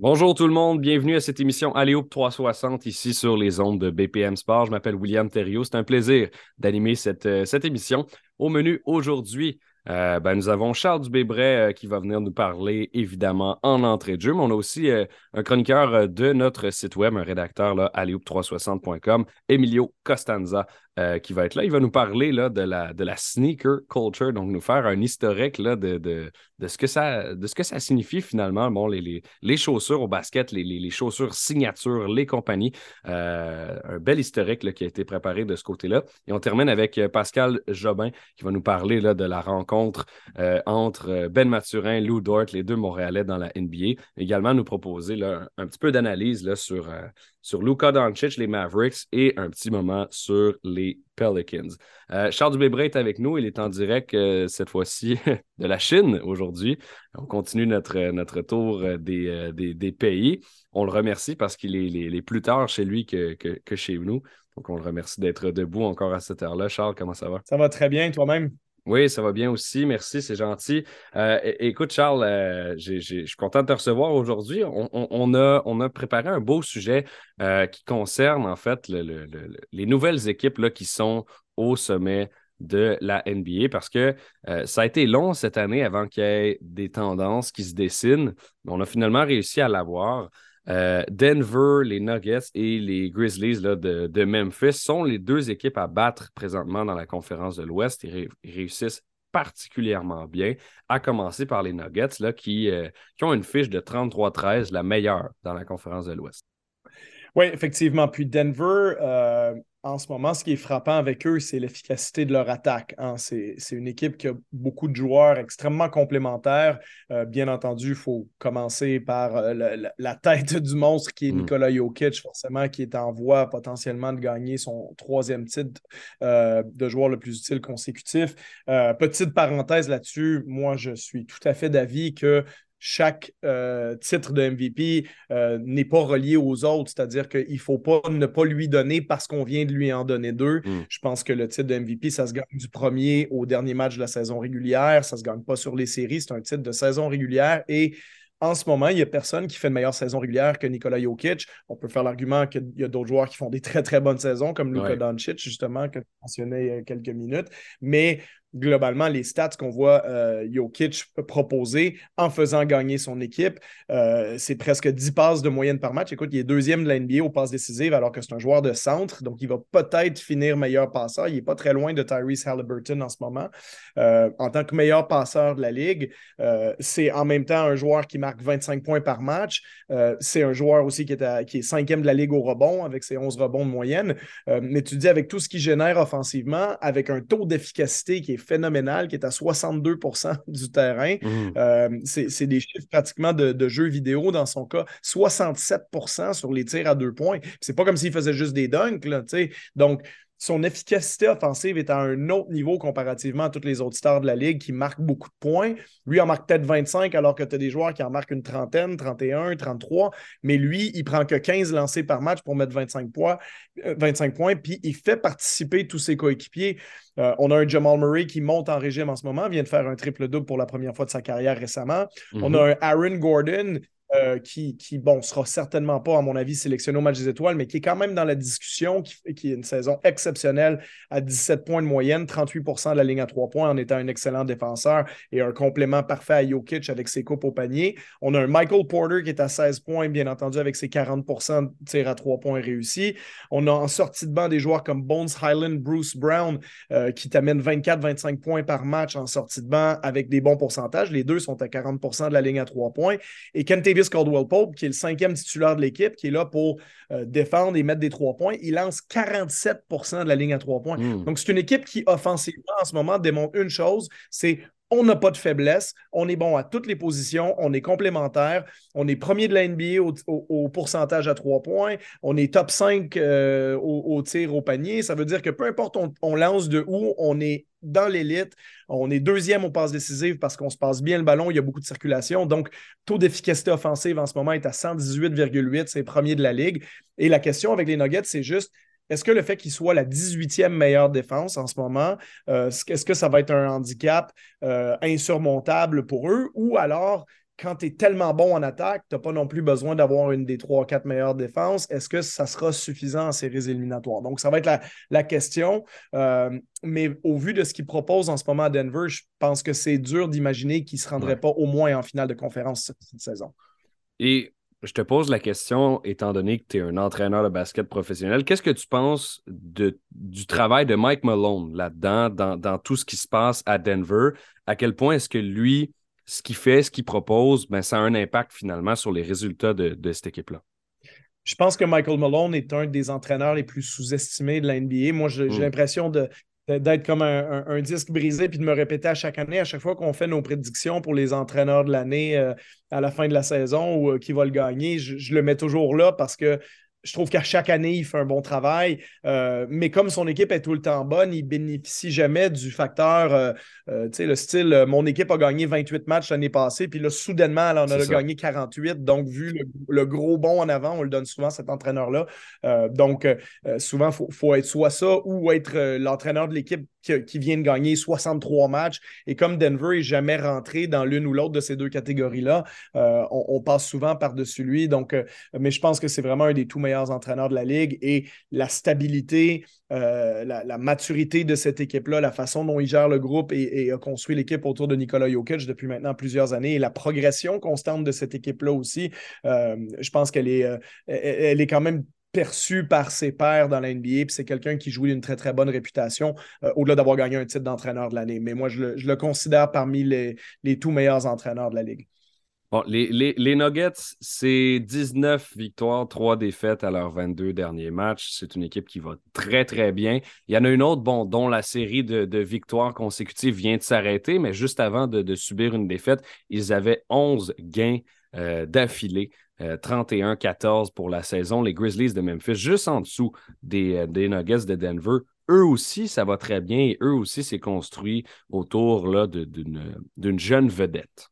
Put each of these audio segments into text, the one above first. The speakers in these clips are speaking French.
Bonjour tout le monde, bienvenue à cette émission Alléop 360 ici sur les ondes de BPM Sport. Je m'appelle William Thériault. C'est un plaisir d'animer cette, euh, émission. Au menu aujourd'hui, euh, ben, nous avons Charles Dubébret euh, qui va venir nous parler évidemment en entrée de jeu, mais on a aussi un chroniqueur de notre site web, un rédacteur là, 360com Emilio Costanza, euh, qui va être là. Il va nous parler là, de, la, de la sneaker culture, donc nous faire un historique là, de, de, de, ce que ça, de ce que ça signifie finalement, bon, les, les, les chaussures au basket, les, les, chaussures signature, les compagnies. Euh, un bel historique là, qui a été préparé de ce côté-là. Et on termine avec euh, Pascal Jobin qui va nous parler là, de la rencontre entre Ben Mathurin, Lou Dort, les deux Montréalais dans la NBA. Également nous proposer là, un, petit peu d'analyse sur, sur Luka Doncic, les Mavericks, et un petit moment sur les Pelicans. Euh, Charles Dubébret est avec nous. Il est en direct euh, cette fois-ci de la Chine aujourd'hui. On continue notre, notre tour euh, des, des, pays. On le remercie parce qu'il est, plus tard chez lui que, que chez nous. Donc, on le remercie d'être debout encore à cette heure-là. Charles, comment ça va? Ça va très bien, toi-même? Oui, ça va bien aussi. Merci, c'est gentil. Euh, écoute, Charles, euh, je suis content de te recevoir aujourd'hui. On, a, on, a, préparé un beau sujet euh, qui concerne en fait les nouvelles équipes là, qui sont au sommet de la NBA parce que ça a été long cette année avant qu'il y ait des tendances qui se dessinent. On a finalement réussi à l'avoir. Euh, Denver, les Nuggets et les Grizzlies de, Memphis sont les deux équipes à battre présentement dans la conférence de l'Ouest. Ils, réussissent particulièrement bien, à commencer par les Nuggets euh, qui ont une fiche de 33-13, la meilleure dans la conférence de l'Ouest. Oui, effectivement. Puis Denver, euh, en ce moment, ce qui est frappant avec eux, c'est l'efficacité de leur attaque. Hein. C'est une équipe qui a beaucoup de joueurs extrêmement complémentaires. Euh, bien entendu, il faut commencer par euh, la, tête du monstre qui est mm. Nikola Jokic, forcément, qui est en voie potentiellement de gagner son troisième titre euh, de joueur le plus utile consécutif. petite parenthèse là-dessus, moi, je suis tout à fait d'avis que chaque euh, titre de MVP euh, n'est pas relié aux autres, c'est-à-dire qu'il ne faut pas ne pas lui donner parce qu'on vient de lui en donner deux. Mm. Je pense que le titre de MVP, ça se gagne du premier au dernier match de la saison régulière, ça ne se gagne pas sur les séries, c'est un titre de saison régulière et en ce moment, il n'y a personne qui fait une meilleure saison régulière que Nikola Jokic. On peut faire l'argument qu'il y a d'autres joueurs qui font des très, très bonnes saisons, comme Luka Doncic, justement, que tu mentionnais il y a quelques minutes. Mais globalement les stats qu'on voit euh, Jokic proposer en faisant gagner son équipe. Euh, c'est presque 10 passes de moyenne par match. Écoute, il est deuxième de la NBA aux passes décisives alors que c'est un joueur de centre, donc il va peut-être finir meilleur passeur. Il n'est pas très loin de Tyrese Halliburton en ce moment. Euh, en tant que meilleur passeur de la Ligue, c'est en même temps un joueur qui marque 25 points par match. c'est un joueur aussi qui est, qui est cinquième de la Ligue au rebond avec ses 11 rebonds de moyenne. mais tu dis avec tout ce qu'il génère offensivement, avec un taux d'efficacité qui est phénoménal, qui est à 62% du terrain. Mmh. Euh, c'est des chiffres pratiquement de, jeux vidéo dans son cas. 67% sur les tirs à deux points. C'est pas comme s'il faisait juste des dunks. Là, Donc, son efficacité offensive est à un autre niveau comparativement à toutes les autres stars de la Ligue qui marquent beaucoup de points. Lui en marque peut-être 25 alors que tu as des joueurs qui en marquent une trentaine, 31, 33. Mais lui, il prend que 15 lancés par match pour mettre 25 points, 25 euh, points puis il fait participer tous ses coéquipiers. Euh, on a un Jamal Murray qui monte en régime en ce moment, vient de faire un triple-double pour la première fois de sa carrière récemment. On mhm. a un Aaron Gordon euh, qui, qui, bon, sera certainement pas, à mon avis, sélectionné au match des étoiles, mais qui est quand même dans la discussion, qui, qui est une saison exceptionnelle à 17 points de moyenne, 38% de la ligne à 3 points en étant un excellent défenseur et un complément parfait à Jokic avec ses coupes au panier. On a un Michael Porter qui est à 16 points, bien entendu, avec ses 40% de tir à 3 points réussis. On a en sortie de banc des joueurs comme Bones Highland, Bruce Brown, euh, qui t'amènent 24-25 points par match en sortie de banc avec des bons pourcentages. Les deux sont à 40% de la ligne à 3 points. Et Kentavious Caldwell Pope, qui est le cinquième titulaire de l'équipe, qui est là pour euh, défendre et mettre des trois points, il lance 47% de la ligne à trois points. Hmm. Donc, c'est une équipe qui, offensivement, en ce moment, démontre une chose, c'est on n'a pas de faiblesse, on est bon à toutes les positions, on est complémentaire, on est premier de la NBA au, pourcentage à trois points, on est top 5 euh, au, tir au panier. Ça veut dire que peu importe on, on lance de où, on est dans l'élite. On est deuxième aux passes décisives parce qu'on se passe bien le ballon, il y a beaucoup de circulation. Donc, taux d'efficacité offensive en ce moment est à 118,8, c'est premier de la ligue. Et la question avec les Nuggets, c'est juste est-ce que le fait qu'il soit la 18e meilleure défense en ce moment, euh, est-ce que ça va être un handicap euh, insurmontable pour eux ou alors quand tu es tellement bon en attaque, tu n'as pas non plus besoin d'avoir une des trois, quatre meilleures défenses. Est-ce que ça sera suffisant en séries éliminatoires? Donc, ça va être la, question. Euh, mais au vu de ce qu'il propose en ce moment à Denver, je pense que c'est dur d'imaginer qu'il ne se rendrait pas au moins en finale de conférence cette, saison. Et je te pose la question, étant donné que tu es un entraîneur de basket professionnel, qu'est-ce que tu penses de, du travail de Mike Malone là-dedans, dans, dans, tout ce qui se passe à Denver? À quel point est-ce que lui ce qu'il fait, ce qu'il propose, ben, ça a un impact finalement sur les résultats de, cette équipe-là. Je pense que Michael Malone est un des entraîneurs les plus sous-estimés de la NBA. Moi, j'ai mm. l'impression d'être comme un, disque brisé puis de me répéter à chaque année, à chaque fois qu'on fait nos prédictions pour les entraîneurs de l'année euh, à la fin de la saison ou euh, qui va le gagner, je, le mets toujours là parce que je trouve qu'à chaque année, il fait un bon travail. Euh, mais comme son équipe est tout le temps bonne, il bénéficie jamais du facteur, euh, euh, tu sais, le style, mon équipe a gagné 28 matchs l'année passée, puis là, soudainement, elle en a gagné 48. Donc, vu le, gros bond en avant, on le donne souvent, cet entraîneur-là. donc, souvent, il faut, être soit ça ou être l'entraîneur de l'équipe qui, vient de gagner 63 matchs. Et comme Denver n'est jamais rentré dans l'une ou l'autre de ces deux catégories-là, on, passe souvent par-dessus lui. Donc, mais je pense que c'est vraiment un des tout meilleurs entraîneurs de la Ligue et la stabilité, euh, la, maturité de cette équipe-là, la façon dont il gère le groupe et, a construit l'équipe autour de Nikola Jokic depuis maintenant plusieurs années et la progression constante de cette équipe-là aussi, euh, je pense qu'elle est, euh, elle est quand même perçue par ses pairs dans la NBA, puis c'est quelqu'un qui jouit une très, très bonne réputation, au-delà d'avoir gagné un titre d'entraîneur de l'année. Mais moi, je le, considère parmi les, les tout meilleurs entraîneurs de la Ligue. Les, Nuggets, c'est 19 victoires, 3 défaites à leurs 22 derniers matchs. C'est une équipe qui va très, très bien. Il y en a une autre, bon, dont la série de, victoires consécutives vient de s'arrêter, mais juste avant de, subir une défaite, ils avaient 11 gains euh, d'affilée. 31-14 euh, pour la saison. Les Grizzlies de Memphis, juste en dessous des, euh, des Nuggets de Denver, eux aussi, ça va très bien et eux aussi, c'est construit autour d'une jeune vedette.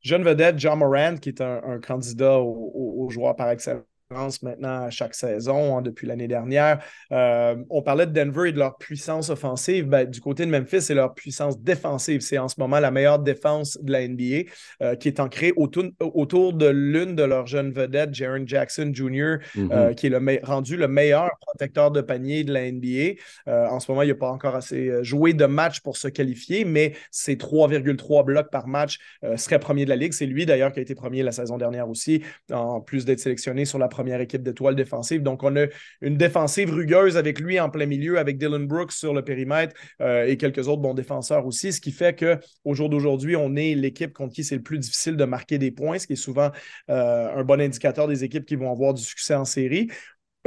Jeune vedette, John Morant, qui est un, candidat au, joueur par excellence maintenant à chaque saison hein, depuis l'année dernière. Euh, on parlait de Denver et de leur puissance offensive. Ben, du côté de Memphis, c'est leur puissance défensive. C'est en ce moment la meilleure défense de la NBA euh, qui est ancrée autour, autour de l'une de leurs jeunes vedettes, Jaron Jackson Jr., mm-hmm. euh, qui est le rendu le meilleur protecteur de panier de la NBA. en ce moment, il n'a pas encore assez joué de match pour se qualifier, mais ses 3,3 blocs par match serait premier de la Ligue. C'est lui d'ailleurs qui a été premier la saison dernière aussi, en plus d'être sélectionné sur la première équipe d'étoiles défensive. Donc, on a une défensive rugueuse avec lui en plein milieu, avec Dylan Brooks sur le périmètre euh, et quelques autres bons défenseurs aussi, ce qui fait qu'au jour d'aujourd'hui, on est l'équipe contre qui c'est le plus difficile de marquer des points, ce qui est souvent euh, un bon indicateur des équipes qui vont avoir du succès en série.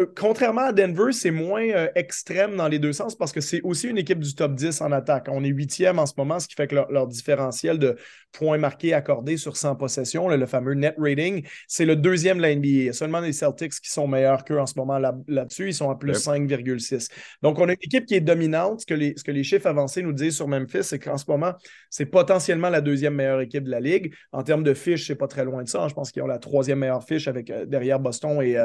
Euh, contrairement à Denver, c'est moins euh, extrême dans les deux sens parce que c'est aussi une équipe du top 10 en attaque. On est huitième en ce moment, ce qui fait que leur, différentiel de points marqués accordés sur 100 possessions, le, fameux net rating, c'est le deuxième de la NBA. Il y a seulement les Celtics qui sont meilleurs qu'eux en ce moment là-dessus. Ils sont à plus 5,6. Donc, on a une équipe qui est dominante. Ce que les, ce que les chiffres avancés nous disent sur Memphis, c'est qu'en ce moment, c'est potentiellement la deuxième meilleure équipe de la Ligue. En termes de fiches, c'est pas très loin de ça. Je pense qu'ils ont la troisième meilleure fiche avec, euh, derrière Boston et,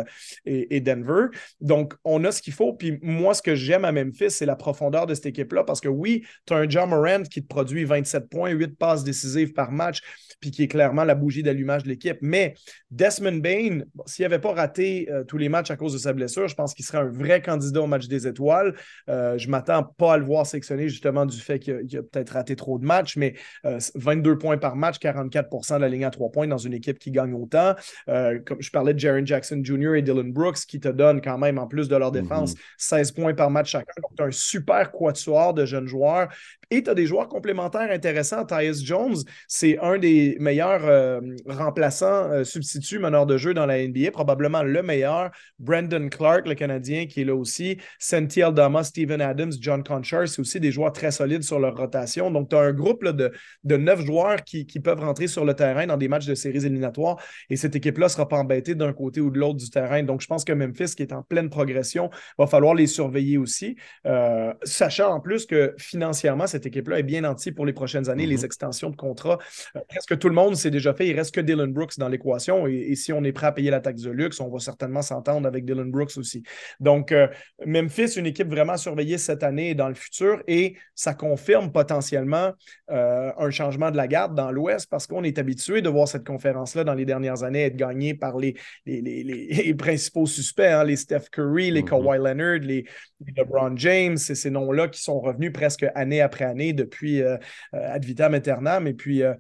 et Denver. Donc, on a ce qu'il faut. Puis moi, ce que j'aime à Memphis, c'est la profondeur de cette équipe-là. Parce que oui, tu as un John Morant qui te produit 27 points, 8 passes décisives par match, puis qui est clairement la bougie d'allumage de l'équipe. Mais Desmond Bain, s'il n'avait pas raté euh, tous les matchs à cause de sa blessure, je pense qu'il serait un vrai candidat au match des étoiles. Euh, je ne m'attends pas à le voir sectionner justement du fait qu'il a, peut-être raté trop de matchs, mais 22 euh, points par match, 44% de la ligne à 3 points dans une équipe qui gagne autant. comme je parlais de Jaron Jackson Jr. et Dylan Brooks qui te donnent quand même, en plus de leur défense, 16 mhm. points par match chacun. Donc, tu as un super quatuor de jeunes joueurs. Et tu as des joueurs complémentaires intéressants. Tyus Jones, c'est un des meilleurs euh, remplaçants, euh, substituts, meneurs de jeu dans la NBA, probablement le meilleur. Brandon Clark, le Canadien, qui est là aussi. Senti Aldama, Steven Adams, John Conchar, c'est aussi des joueurs très solides sur leur rotation. Donc, tu as un groupe de, de neuf joueurs qui, qui, peuvent rentrer sur le terrain dans des matchs de séries éliminatoires. Et cette équipe-là ne sera pas embêtée d'un côté ou de l'autre du terrain. Donc, je pense que Memphis, qui est en pleine progression, va falloir les surveiller aussi, euh, sachant en plus que financièrement, cette équipe-là est bien nantie pour les prochaines années, les mm-hmm. extensions de contrat. Euh, presque tout le monde s'est déjà fait? Il reste que Dylan Brooks dans l'équation. Et, si on est prêt à payer la taxe de luxe, on va certainement s'entendre avec Dylan Brooks aussi. Donc, euh, Memphis, une équipe vraiment surveillée cette année et dans le futur. Et ça confirme potentiellement euh, un changement de la garde dans l'Ouest parce qu'on est habitué de voir cette conférence-là dans les dernières années être gagnée par les, les, principaux suspects, hein, les Steph Curry, les mm-hmm. Kawhi Leonard, les, LeBron James, c'est ces noms-là qui sont revenus presque année après année depuis euh, euh, Ad vitam aeternam. Et puis euh,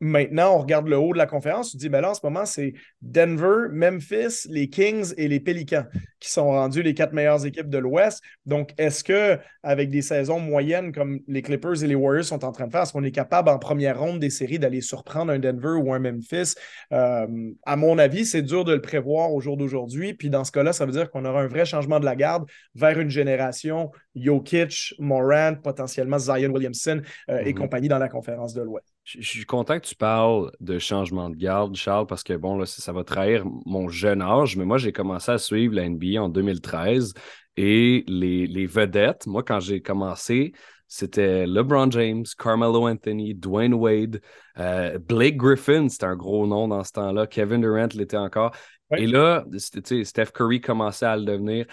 maintenant, on regarde le haut de la conférence, on se dit, ben là, en ce moment, c'est Denver, Memphis, les Kings et les Pelicans qui sont rendus les quatre meilleures équipes de l'Ouest. Donc, est-ce que avec des saisons moyennes comme les Clippers et les Warriors sont en train de faire, est-ce qu'on est capable en première ronde des séries d'aller surprendre un Denver ou un Memphis? à mon avis, c'est dur de le prévoir au jour d'aujourd'hui. Puis dans ce cas-là, ça veut dire qu'on aura un vrai changement de la garde vers une génération Jokic, Morant, potentiellement Zion Williamson euh, et mhm. compagnie dans la conférence de l'Ouest. Je, suis content que tu parles de changement de garde, Charles, parce que bon, là, ça va trahir mon jeune âge, mais moi, j'ai commencé à suivre la NBA en 2013 et les, les vedettes, moi, quand j'ai commencé, c'était LeBron James, Carmelo Anthony, Dwayne Wade, euh, Blake Griffin, c'était un gros nom dans ce temps-là, Kevin Durant l'était encore. Et là, Steph Curry commençait à le devenir.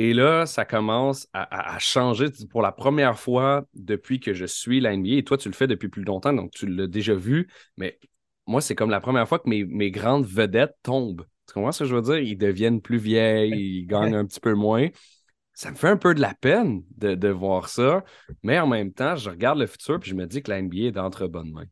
Et là, ça commence à, changer pour la première fois depuis que je suis la NBA. Et toi, tu le fais depuis plus longtemps, donc tu l'as déjà vu. Mais moi, c'est comme la première fois que mes, grandes vedettes tombent. Tu comprends ce que je veux dire? Ils deviennent plus vieilles, ils gagnent un petit peu moins. Ça me fait un peu de la peine de, voir ça. Mais en même temps, je regarde le futur et je me dis que la NBA est d'entre bonnes mains.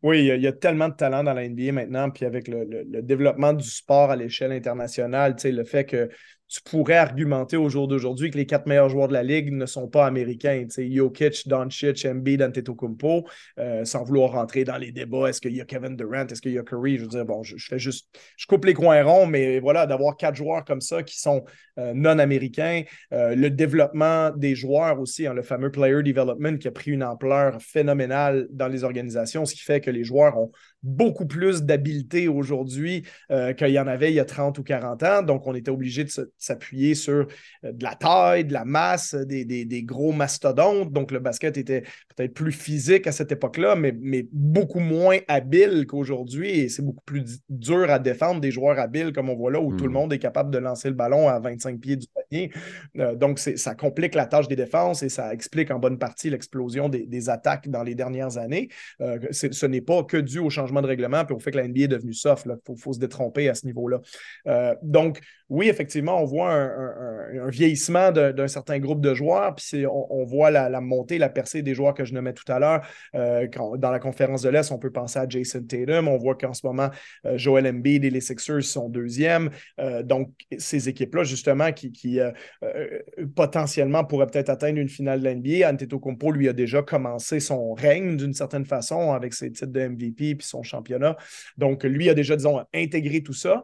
Oui, il y, a, tellement de talent dans la NBA maintenant, puis avec le, le développement du sport à l'échelle internationale, le fait que tu pourrais argumenter au jour d'aujourd'hui que les quatre meilleurs joueurs de la ligue ne sont pas américains. Jokic, Doncic, Embiid, Antetokounmpo, euh, sans vouloir rentrer dans les débats. Est-ce qu'il y a Kevin Durant? Est-ce qu'il y a Curry? Je veux dire, bon, je, fais juste, je coupe les coins ronds, mais voilà, d'avoir quatre joueurs comme ça qui sont euh, non américains, euh, le développement des joueurs aussi, hein, le fameux player development qui a pris une ampleur phénoménale dans les organisations, ce qui fait que les joueurs ont beaucoup plus d'habileté aujourd'hui qu'il y en avait il y a 30 ou 40 ans. Donc, on était obligé de s'appuyer sur euh, de la taille, de la masse, des, gros mastodontes. Donc, le basket était peut-être plus physique à cette époque-là, mais, mais beaucoup moins habile qu'aujourd'hui. Et c'est beaucoup plus dur à défendre des joueurs habiles, comme on voit là, où tout le hmm. monde est capable de lancer le ballon à 25 pieds du panier. Euh, donc, ça complique la tâche des défenses et ça explique en bonne partie l'explosion des, attaques dans les dernières années. Euh, ce n'est pas que dû au changement de règlement puis au fait que la NBA est devenue soft. Il faut, se détromper à ce niveau-là. donc, oui, effectivement, on voit un, vieillissement d'un certain groupe de joueurs, puis on, voit la, montée, la percée des joueurs que je nommais tout à l'heure. Euh, dans la conférence de l'Est, on peut penser à Jason Tatum. On voit qu'en ce moment, euh, Joel Embiid et les Sixers sont deuxièmes. Euh, donc, ces équipes-là, justement, qui, potentiellement pourraient peut-être atteindre une finale de l'NBA. Antetokounmpo, lui, a déjà commencé son règne d'une certaine façon avec ses titres de MVP puis son championnat. Donc, lui a déjà, disons, intégré tout ça.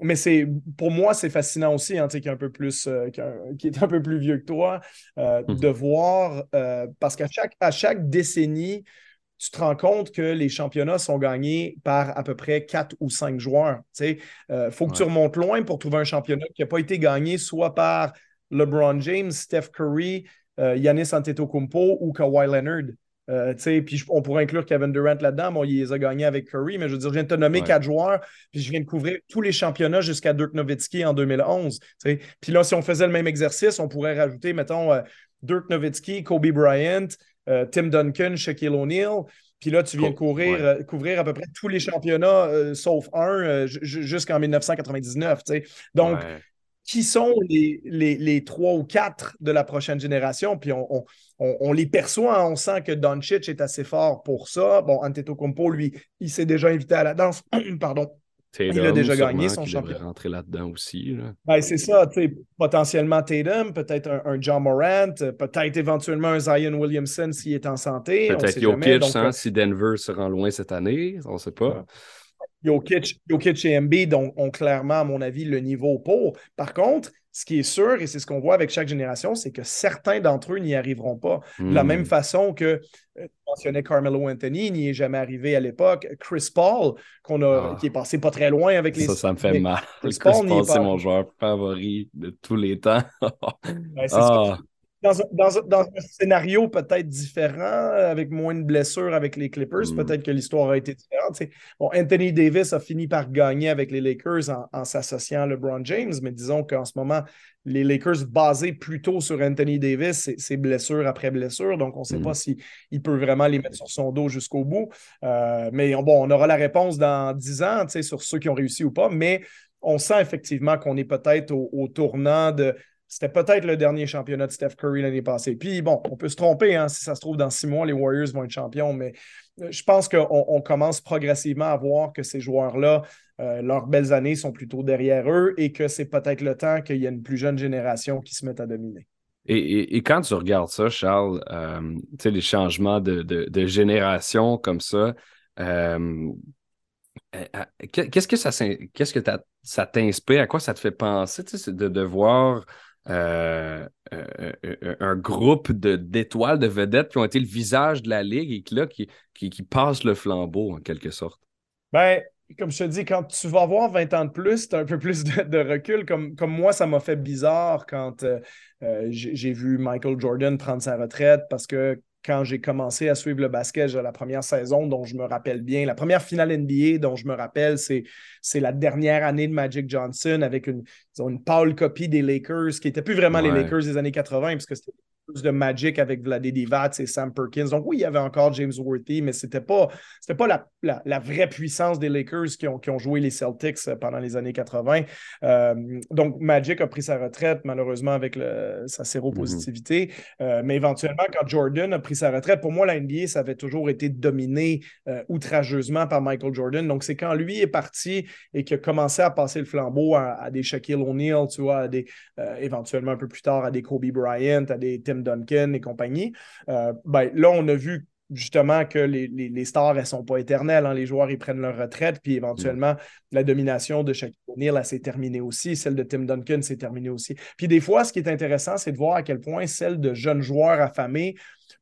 mais c'est pour moi, c'est fascinant aussi, hein, qui, est un peu plus, euh, qui, est un peu plus vieux que toi, euh, mhm. de voir, euh, parce qu'à chaque, à chaque décennie, tu te rends compte que les championnats sont gagnés par à peu près quatre ou cinq joueurs. Il faut que tu remontes loin pour trouver un championnat qui n'a pas été gagné soit par LeBron James, Steph Curry, Yanis Antetokounmpo ou Kawhi Leonard. Euh, puis on pourrait inclure Kevin Durant là-dedans. Bon, il les a gagnés avec Curry, mais je veux dire, je viens de te nommer quatre joueurs, puis je viens de couvrir tous les championnats jusqu'à Dirk Nowitzki en 2011. Puis là, si on faisait le même exercice, on pourrait rajouter, mettons, euh, Dirk Nowitzki, Kobe Bryant, euh, Tim Duncan, Shaquille O'Neal. Puis là, tu viens de courir, couvrir à peu près tous les championnats, sauf un, jusqu'en 1999. Donc, qui sont les, les, trois ou quatre de la prochaine génération. Puis on, les perçoit, hein. on sent que Doncic est assez fort pour ça. Bon, Antetokounmpo, lui, il s'est déjà invité à la danse. Pardon. il a déjà gagné son championnat. rentrer là-dedans aussi. Ben, c'est ça, potentiellement Tatum, peut-être un, John Morant, peut-être éventuellement un Zion Williamson s'il est en santé. Peut-être Jokic, hein, si Denver se rend loin cette année, on ne sait pas. Jokic, et Embiid ont, clairement, à mon avis, le niveau pour. Par contre, ce qui est sûr, et c'est ce qu'on voit avec chaque génération, c'est que certains d'entre eux n'y arriveront pas. De la même hmm. façon que euh, tu mentionnais Carmelo Anthony, n'y est jamais arrivé à l'époque. Chris Paul, qu'on a, ah. qui est passé pas très loin avec les. Ça, ça me fait mal. Chris, Paul, c'est mon joueur favori de tous les temps. Ah. Dans, un scénario peut-être différent, avec moins de blessures avec les Clippers, mm. peut-être que l'histoire a été différente. Bon, Anthony Davis a fini par gagner avec les Lakers en, s'associant à LeBron James, mais disons qu'en ce moment, les Lakers basés plutôt sur Anthony Davis, c'est blessure après blessure, donc on ne sait pas mm. s'il peut vraiment les mettre sur son dos jusqu'au bout. Euh, mais bon, on aura la réponse dans 10 ans sur ceux qui ont réussi ou pas, mais on sent effectivement qu'on est peut-être au tournant de c'était peut-être le dernier championnat de Steph Curry l'année passée. Puis bon, on peut se tromper, hein, si ça se trouve dans six mois, les Warriors vont être champions, mais euh, je pense qu'on commence progressivement à voir que ces joueurs-là, euh, leurs belles années sont plutôt derrière eux et que c'est peut-être le temps qu'il y ait une plus jeune génération qui se mette à dominer. Et, quand tu regardes ça, Charles, euh, les changements de, génération comme ça, qu'est-ce que ça, qu'est-ce que ça t'inspire? À quoi ça te fait penser de, de voir euh, euh, euh, un groupe d'étoiles, de, vedettes qui ont été le visage de la Ligue et qui, là, qui, qui, passent le flambeau en quelque sorte. Ben, comme je te dis, quand tu vas avoir 20 ans de plus, tu as un peu plus de, recul. Comme, comme moi, ça m'a fait bizarre quand j'ai vu Michael Jordan prendre sa retraite parce que quand j'ai commencé à suivre le basket, la première saison dont je me rappelle bien, la première finale NBA dont je me rappelle, c'est, c'est la dernière année de Magic Johnson avec une, une pâle copie des Lakers qui n'étaient plus vraiment les Lakers des années 80 puisque c'était de Magic avec Vladé Divac et Sam Perkins. Donc oui, il y avait encore James Worthy, mais c'était pas, c'était pas la, la, vraie puissance des Lakers qui ont, qui ont joué les Celtics euh, pendant les années 80. Euh, donc Magic a pris sa retraite, malheureusement, avec le, sa séropositivité. Euh, mais éventuellement, quand Jordan a pris sa retraite, pour moi, la NBA, ça avait toujours été dominé outrageusement par Michael Jordan. Donc c'est quand lui est parti et qu'il a commencé à passer le flambeau à, des Shaquille O'Neal, tu vois, à des, éventuellement un peu plus tard à des Kobe Bryant, à des Tim Duncan et compagnie. Euh, ben, là, on a vu justement que les, stars, elles ne sont pas éternelles. Hein. Les joueurs, ils prennent leur retraite, puis éventuellement, mm. la domination de Shaquille O'Neal, s'est terminée aussi. Celle de Tim Duncan s'est terminée aussi. Puis des fois, ce qui est intéressant, c'est de voir à quel point celle de jeunes joueurs affamés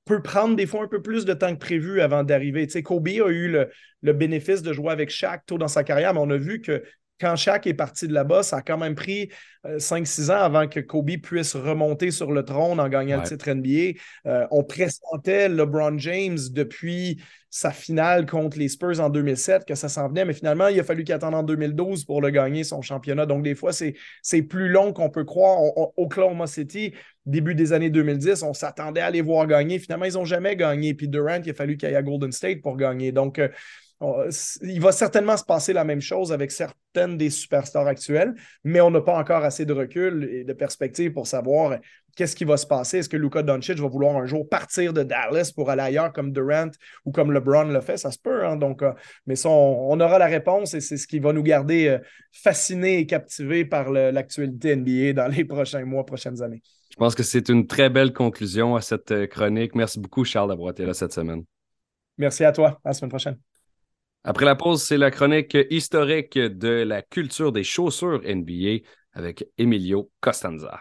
peut prendre des fois un peu plus de temps que prévu avant d'arriver. Tu sais, Kobe a eu le, le, bénéfice de jouer avec Shaq tôt dans sa carrière, mais on a vu que quand Shaq est parti de là-bas, ça a quand même pris 5-6 euh, ans avant que Kobe puisse remonter sur le trône en gagnant le titre NBA. Euh, on pressentait LeBron James depuis sa finale contre les Spurs en 2007 que ça s'en venait, mais finalement, il a fallu qu'il attende en 2012 pour le gagner, son championnat. Donc, des fois, c'est plus long qu'on peut croire. Au Oklahoma City, début des années 2010, on s'attendait à les voir gagner. Finalement, ils n'ont jamais gagné. Puis Durant, il a fallu qu'il aille à Golden State pour gagner. Donc, euh, il va certainement se passer la même chose avec certaines des superstars actuelles, mais on n'a pas encore assez de recul et de perspective pour savoir qu'est-ce qui va se passer. Est-ce que Luka Doncic va vouloir un jour partir de Dallas pour aller ailleurs comme Durant ou comme LeBron le fait? Ça se peut. Hein? Donc, euh, mais ça, on, aura la réponse et c'est ce qui va nous garder euh, fascinés et captivés par l'actualité NBA dans les prochains mois, prochaines années. Je pense que c'est une très belle conclusion à cette euh, chronique. Merci beaucoup, Charles, d'avoir été là cette semaine. Merci à toi. À la semaine prochaine. Après la pause, c'est la chronique historique de la culture des chaussures NBA avec Emilio Costanza.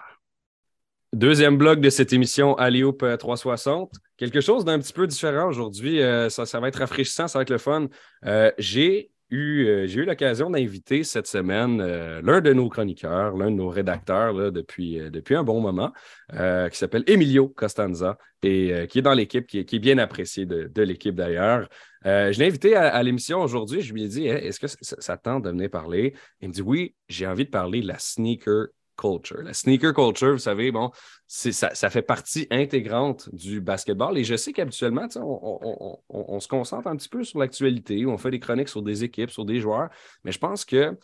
Deuxième bloc de cette émission Alley-Oop 360. Quelque chose d'un petit peu différent aujourd'hui. Euh, ça, ça, va être rafraîchissant, ça va être le fun. Euh, j'ai euh, j'ai eu l'occasion d'inviter cette semaine euh, l'un de nos chroniqueurs, l'un de nos rédacteurs depuis, euh, depuis un bon moment, qui s'appelle Emilio Costanza et qui est dans l'équipe, qui, est bien apprécié de, l'équipe d'ailleurs. je l'ai invité à, l'émission aujourd'hui. Je lui ai dit Est-ce que ça, ça, tente de venir parler? Il me dit Oui, j'ai envie de parler de la sneaker culture. La sneaker culture, vous savez, bon, ça, fait partie intégrante du basketball. Et je sais qu'habituellement, on, se concentre un petit peu sur l'actualité, on fait des chroniques sur des équipes, sur des joueurs, mais je pense que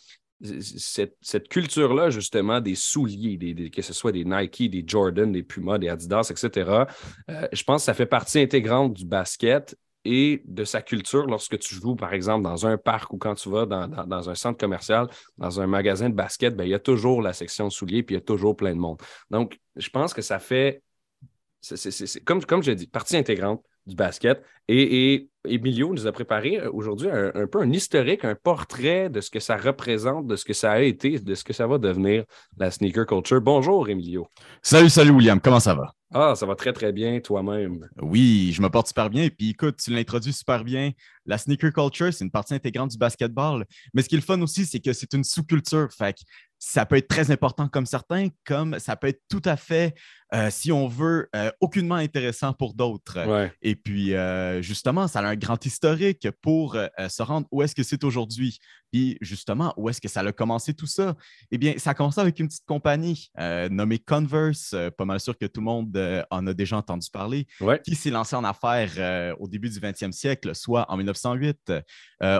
cette, culture-là, justement, des souliers, que ce soit des Nike, des Jordan, des Puma, des Adidas, etc., euh, je pense que ça fait partie intégrante du basket et de sa culture lorsque tu joues, par exemple, dans un parc ou quand tu vas dans, un centre commercial, dans un magasin de basket, ben, il y a toujours la section souliers puis il y a toujours plein de monde. Donc, je pense que ça fait, c'est, comme, comme je dis, partie intégrante du basket. Et, et Emilio nous a préparé euh, aujourd'hui un, peu un historique, un portrait de ce que ça représente, de ce que ça a été, de ce que ça va devenir, la sneaker culture. Bonjour, Emilio. Salut, salut, William. Comment ça va? Ah, ça va très, très bien toi-même. Oui, je me porte super bien. Et puis écoute, tu l'introduis super bien. La sneaker culture, c'est une partie intégrante du basketball. Mais ce qui est le fun aussi, c'est que c'est une sous-culture. Fait ça peut être très important comme certains, comme ça peut être tout à fait, euh, si on veut, euh, aucunement intéressant pour d'autres. Et puis, euh, justement, ça a un grand historique pour se rendre où est-ce que c'est aujourd'hui. Puis, justement, où est-ce que ça a commencé tout ça? Eh bien, ça a commencé avec une petite compagnie nommée Converse, pas mal sûr que tout le monde en a déjà entendu parler, qui s'est lancée en affaires au début du 20e siècle, soit en 1908.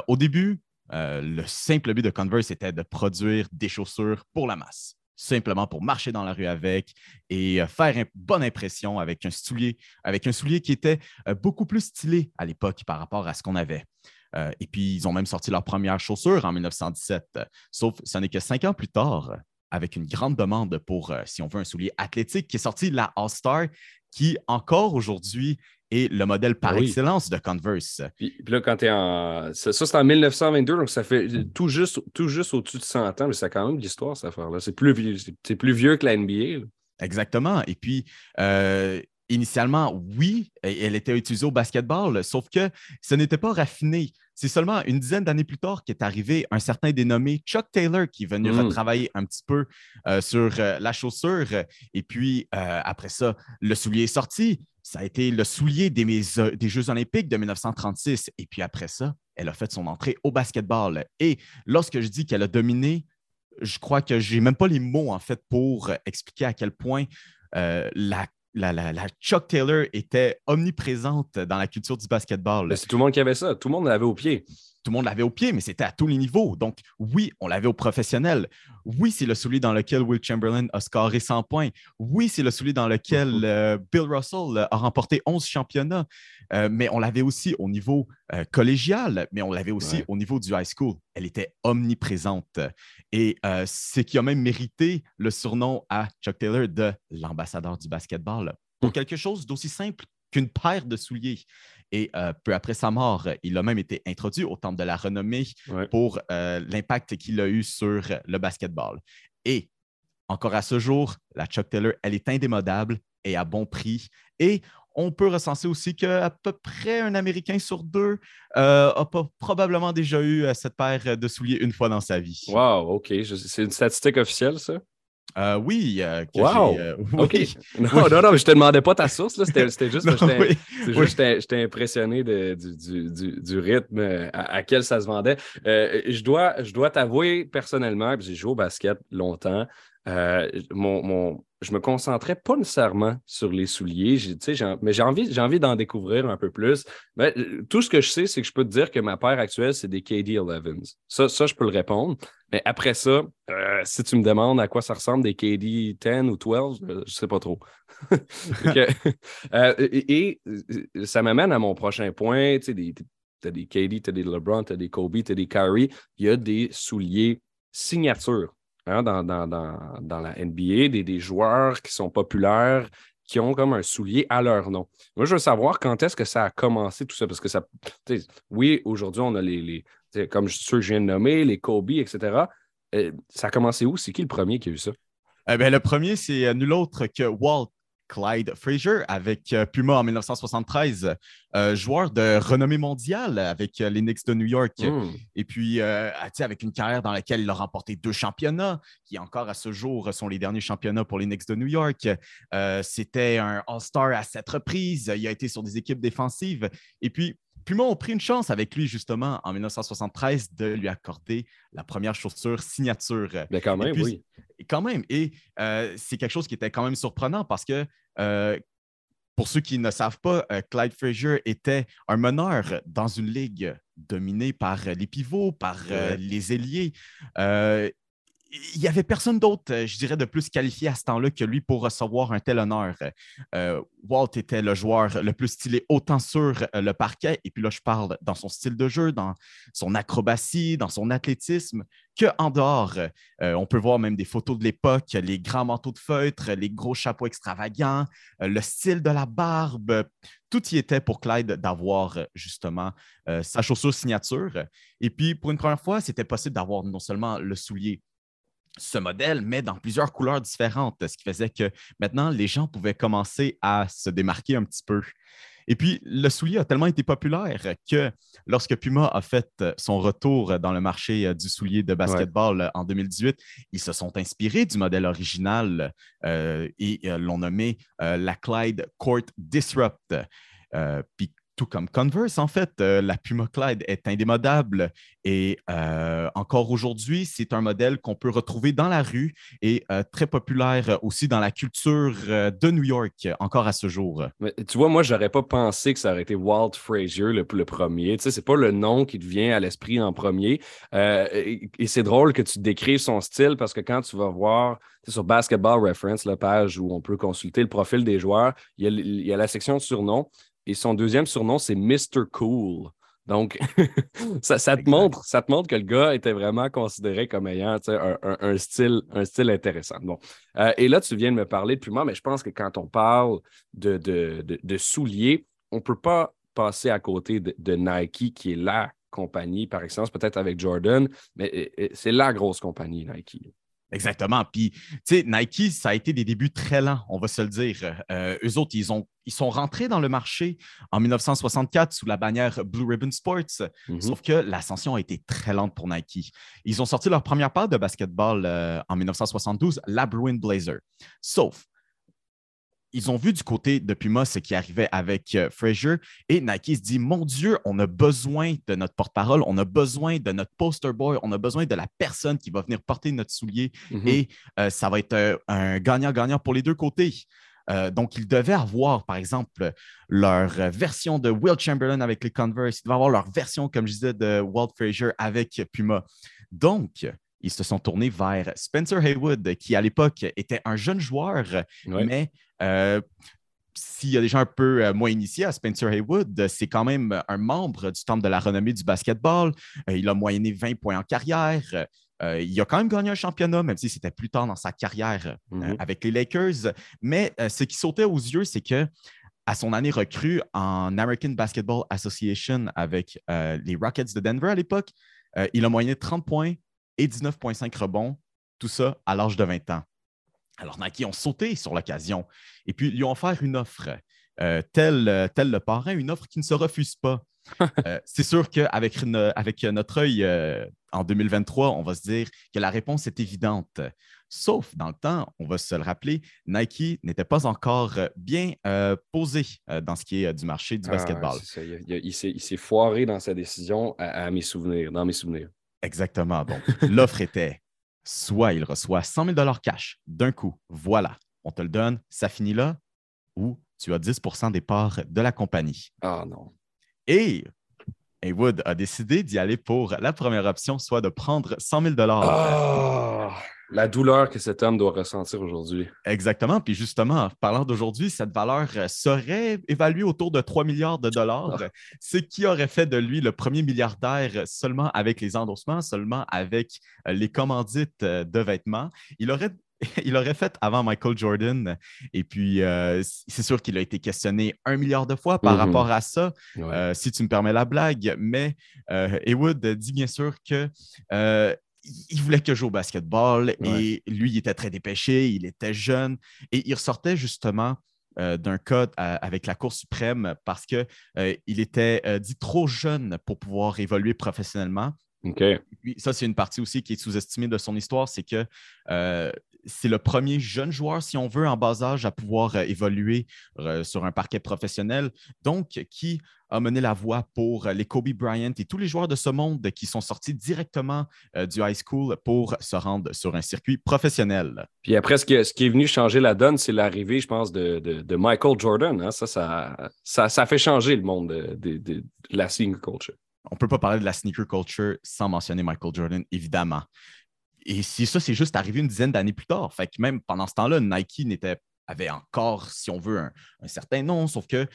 au début, euh, le simple but de Converse était de produire des chaussures pour la masse, simplement pour marcher dans la rue avec et euh, faire une bonne impression avec un soulier, avec un soulier qui était euh, beaucoup plus stylé à l'époque par rapport à ce qu'on avait. et puis, ils ont même sorti leur première chaussure en 1917. Sauf, ce n'est que cinq ans plus tard, avec une grande demande pour, si on veut, un soulier athlétique, qui est sorti la All-Star, qui encore aujourd'hui est le modèle par excellence de Converse. Puis, là, quand tu es en. Ça, c'est en 1922, donc ça fait tout juste, tout juste au-dessus de 100 ans, mais c'est quand même l'histoire, cette affaire-là. C'est plus, vieux, plus vieux que la NBA. Exactement. Et puis, euh, initialement, oui, elle était utilisée au basketball, sauf que ce n'était pas raffiné. C'est seulement une dizaine d'années plus tard qu'est arrivé un certain dénommé Chuck Taylor qui est venu mm. travailler un petit peu euh, sur euh, la chaussure. Et puis, euh, après ça, le soulier est sorti. Ça a été le soulier des, des Jeux olympiques de 1936. Et puis après ça, elle a fait son entrée au basketball. Et lorsque je dis qu'elle a dominé, je crois que je n'ai même pas les mots en fait pour expliquer à quel point la la, Chuck Taylor était omniprésente dans la culture du basketball. C'est tout le monde qui avait ça. Tout le monde l'avait au pied tout le monde l'avait au pied, mais c'était à tous les niveaux. Donc, oui, on l'avait au professionnel. Oui, c'est le soulier dans lequel Will Chamberlain a scoré 100 points. Oui, c'est le soulier dans lequel mhm. euh, Bill Russell a remporté 11 championnats. Euh, mais on l'avait aussi au niveau euh, collégial, mais on l'avait aussi au niveau du high school. Elle était omniprésente. Et ce qui a même mérité le surnom à Chuck Taylor de l'ambassadeur du basketball. Pour hmm. quelque chose d'aussi simple qu'une paire de souliers. Et euh, peu après sa mort, il a même été introduit au Temple de la Renommée pour euh, l'impact qu'il a eu sur le basketball. Et encore à ce jour, la Chuck Taylor, elle est indémodable et à bon prix. Et on peut recenser aussi qu'à peu près un Américain sur deux euh, a probablement déjà eu cette paire de souliers une fois dans sa vie. Wow, OK. C'est une statistique officielle, ça? Euh, oui. Euh, wow. Euh, OK. Non, non, non, je te demandais pas ta source. C'était juste que j'étais impressionné de, du, du, du, rythme à, à, quel ça se vendait. je dois, je dois t'avouer personnellement, j'ai joué au basket longtemps. Mon, mon, je me concentrais pas nécessairement sur les souliers, mais j'ai envie, envie d'en découvrir un peu plus. Mais, tout ce que je sais, c'est que je peux te dire que ma paire actuelle, c'est des KD 11s. Ça, ça, je peux le répondre. Mais après ça, euh, si tu me demandes à quoi ça ressemble des KD 10 ou 12, euh, je ne sais pas trop. Euh, et, ça m'amène à mon prochain point. Tu as des KD, tu as des LeBron, tu as des Kobe, tu as des Kyrie. Il y a des souliers signature hein, dans, la NBA, des, joueurs qui sont populaires, qui ont comme un soulier à leur nom. Moi, je veux savoir quand est-ce que ça a commencé tout ça, parce que ça, oui, aujourd'hui, on a les, comme ceux que je viens de nommer, les Kobe, etc. Euh, ça a commencé où? C'est qui le premier qui a eu ça? Eh bien, le premier, c'est nul autre que Walt Clyde Frazier avec euh, Puma en 1973, joueur de renommée mondiale avec les Knicks de New York. Hmm. Et puis, avec une carrière dans laquelle il a remporté deux championnats, qui encore à ce jour sont les derniers championnats pour les Knicks de New York. C'était un All-Star à sept reprises. Il a été sur des équipes défensives. Et puis, Puma ont pris une chance avec lui, justement, en 1973, de lui accorder la première chaussure signature. Mais quand même, oui. Quand même. Et euh, c'est quelque chose qui était quand même surprenant parce que, euh, pour ceux qui ne savent pas, euh, Clyde Frazier était un meneur dans une ligue dominée par les pivots, par les ailiers il n'y avait personne d'autre, euh, je dirais, de plus qualifié à ce temps-là que lui pour recevoir un tel honneur. Euh, Walt était le joueur le plus stylé autant sur euh, le parquet, et puis là, je parle dans son style de jeu, dans son acrobatie, dans son athlétisme, qu'en dehors. on peut voir même des photos de l'époque, les grands manteaux de feutre, les gros chapeaux extravagants, le style de la barbe. Tout y était pour Clyde d'avoir justement sa chaussure signature. Et puis, pour une première fois, c'était possible d'avoir non seulement le soulier ce modèle, mais dans plusieurs couleurs différentes, ce qui faisait que maintenant, les gens pouvaient commencer à se démarquer un petit peu. Et puis, le soulier a tellement été populaire que lorsque Puma a fait son retour dans le marché du soulier de basketball en 2018, ils se sont inspirés du modèle original et l'ont nommé la Clyde Court Disrupt. puis tout comme Converse, en fait, euh, la Puma Clyde est indémodable et euh, encore aujourd'hui, c'est un modèle qu'on peut retrouver dans la rue et euh, très populaire aussi dans la culture de New York, encore à ce jour. tu vois, moi, j'aurais pas pensé que ça aurait été Walt Frazier le, premier. Tu sais, c'est pas le nom qui te vient à l'esprit en premier. et, c'est drôle que tu décrives son style parce que quand tu vas voir sur Basketball Reference, la page où on peut consulter le profil des joueurs, il y a, il y a la section surnom et son deuxième surnom, c'est Mr. Cool. Donc, ça, te montre, ça te montre que le gars était vraiment considéré comme ayant un, style, un style intéressant. Bon. Euh, et là, tu viens de me parler de Puma, mais je pense que quand on parle de, de, souliers, on ne peut pas passer à côté de, Nike, qui est la compagnie par excellence, peut-être avec Jordan, mais c'est la grosse compagnie, Nike. Exactement. Puis, tu sais, Nike, ça a été des débuts très lents, on va se le dire. Euh, eux autres, ils, ont, ils sont rentrés dans le marché en 1964 sous la bannière Blue Ribbon Sports, mhm. sauf que l'ascension a été très lente pour Nike. Ils ont sorti leur première part de basketball euh, en 1972, la Bruin Blazer. Sauf ils ont vu du côté de Puma ce qui arrivait avec euh, Frazier et Nike se dit Mon Dieu, on a besoin de notre porte-parole, on a besoin de notre poster boy, on a besoin de la personne qui va venir porter notre soulier mhm. et euh, ça va être euh, un gagnant-gagnant pour les deux côtés. donc, ils devaient avoir, par exemple, leur version de Will Chamberlain avec les Converse. Ils devaient avoir leur version, comme je disais, de Walt Frazier avec Puma. Donc, ils se sont tournés vers Spencer Haywood, qui à l'époque était un jeune joueur, mais euh, s'il y a des gens un peu euh, moins initiés à Spencer Haywood, c'est quand même un membre du Temple de la renommée du basketball. Euh, il a moyenné 20 points en carrière. il a quand même gagné un championnat, même si c'était plus tard dans sa carrière mhm. avec les Lakers. Mais ce qui sautait aux yeux, c'est que à son année recrue en American Basketball Association avec les Rockets de Denver à l'époque, il a moyenné 30 points, et 19,5 rebonds, tout ça à l'âge de 20 ans. Alors, Nike ont sauté sur l'occasion et puis lui ont offert une offre, euh, tel, tel, le parrain, une offre qui ne se refuse pas. Euh, c'est sûr qu'avec avec notre œil euh, en 2023, on va se dire que la réponse est évidente. Sauf dans le temps, on va se le rappeler, Nike n'était pas encore bien posé dans ce qui est du marché du ah, basketball. il, s'est foiré dans sa décision à mes souvenirs, dans mes souvenirs. Exactement. Donc, l'offre était soit il reçoit 100 000 cash d'un coup, voilà, on te le donne, ça finit là, ou tu as 10% des parts de la compagnie. Ah non. Et Haywood a décidé d'y aller pour la première option, soit de prendre 100 000 Ah! La douleur que cet homme doit ressentir aujourd'hui. Exactement. Puis justement, parlant d'aujourd'hui, cette valeur serait évaluée autour de 3 milliards de dollars, ah. ce qui aurait fait de lui le premier milliardaire seulement avec les endossements, seulement avec euh, les commandites euh, de vêtements. Il aurait il aurait fait avant Michael Jordan. Et puis, euh, c'est sûr qu'il a été questionné un milliard de fois par mm-hmm. rapport à ça, si tu me permets la blague. Mais euh, dit bien sûr que il voulait que je joue au basketball et lui, il était très dépêché, il était jeune et il ressortait justement euh, d'un code avec la Cour suprême parce qu'il euh, était euh, dit trop jeune pour pouvoir évoluer professionnellement. Ça, c'est une partie aussi qui est sous-estimée de son histoire, c'est que c'est le premier jeune joueur, si on veut, en bas âge à pouvoir euh, évoluer euh, sur un parquet professionnel. Donc, qui a mené la voie pour les Kobe Bryant et tous les joueurs de ce monde qui sont sortis directement euh, du high school pour se rendre sur un circuit professionnel. Puis après, ce qui, est, venu changer la donne, c'est l'arrivée, je pense, de, Michael Jordan. Hein. Ça, ça, ça, fait changer le monde de, la sneaker culture. On ne peut pas parler de la sneaker culture sans mentionner Michael Jordan, évidemment et si ça, c'est juste arrivé une dizaine d'années plus tard. Fait que même pendant ce temps-là, Nike n'était avait encore, si on veut, un, certain nom, sauf qu'il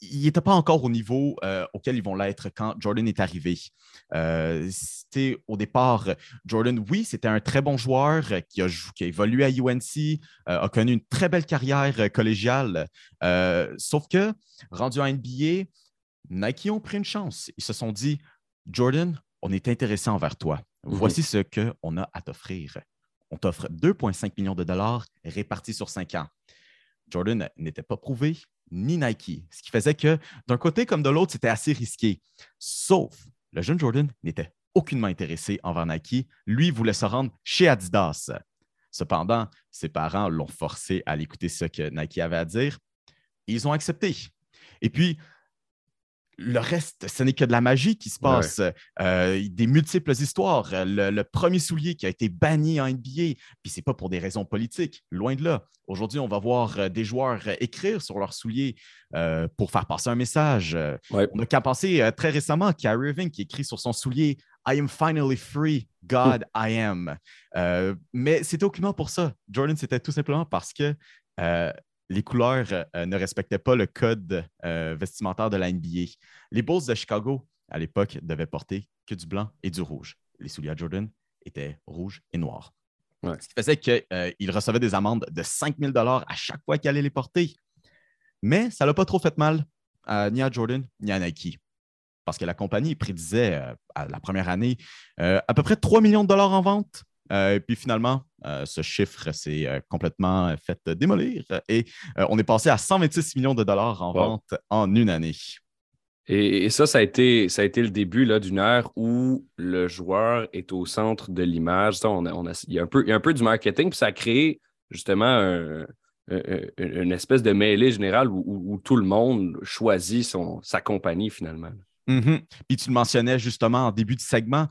n'était pas encore au niveau euh, auquel ils vont l'être quand Jordan est arrivé. Euh, c'était au départ, Jordan, oui, c'était un très bon joueur qui a, qui a évolué à UNC, euh, a connu une très belle carrière collégiale, sauf que, rendu à NBA, Nike ont pris une chance. Ils se sont dit, Jordan, on est intéressé envers toi. Mhm. Voici ce qu'on a à t'offrir. On t'offre 2,5 millions de dollars répartis sur cinq ans. Jordan n'était pas prouvé, ni Nike. Ce qui faisait que d'un côté comme de l'autre, c'était assez risqué. Sauf, le jeune Jordan n'était aucunement intéressé envers Nike. Lui voulait se rendre chez Adidas. Cependant, ses parents l'ont forcé à l'écouter ce que Nike avait à dire. Ils ont accepté. Et puis, le reste, ce n'est que de la magie qui se passe. Euh, des multiples histoires. Le, premier soulier qui a été banni en NBA, puis c'est pas pour des raisons politiques, loin de là. Aujourd'hui, on va voir euh, des joueurs euh, écrire sur leur soulier pour faire passer un message. On a qu'à penser très récemment Kyrie Irving qui écrit sur son soulier I am finally free, God I am. mais c'était aucunement pour ça. Jordan, c'était tout simplement parce que les couleurs euh, ne respectaient pas le code euh, vestimentaire de la NBA. Les Bulls de Chicago, à l'époque, devaient porter que du blanc et du rouge. Les souliers Jordan étaient rouges et noirs. Ce qui faisait qu'ils euh, recevaient des amendes de 5 000 à chaque fois qu'ils allaient les porter. Mais ça n'a pas trop fait mal ni à Jordan ni à Nike. Parce que la compagnie prédisait à la première année à peu près 3 millions de dollars en vente et puis finalement, euh, ce chiffre s'est euh, complètement fait démolir et on est passé à 126 millions de dollars en vente en une année. Et, ça, ça a été, ça a été le début d'une ère où le joueur est au centre de l'image. il, y a un peu, un peu du marketing, puis ça a créé justement une espèce de mêlée générale où, tout le monde choisit son, sa compagnie finalement. Mm-hmm. Puis tu le mentionnais justement en début de segment,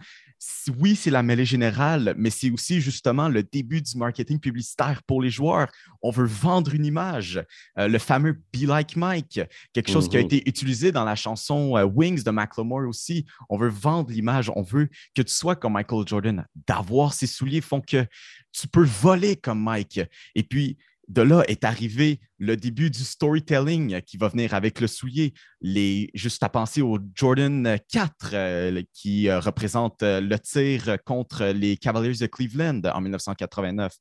oui, c'est la mêlée générale, mais c'est aussi justement le début du marketing publicitaire pour les joueurs. On veut vendre une image. Euh, le fameux Be Like Mike, quelque chose qui a mhm. été utilisé dans la chanson euh, Wings de Macklemore aussi. On veut vendre l'image. On veut que tu sois comme Michael Jordan. D'avoir ces souliers font que tu peux voler comme Mike. Et puis, de là est arrivé le début du storytelling qui va venir avec le soulier. Les, juste à penser au Jordan 4 euh, qui euh, représente euh, le tir contre les Cavaliers de Cleveland en 1989.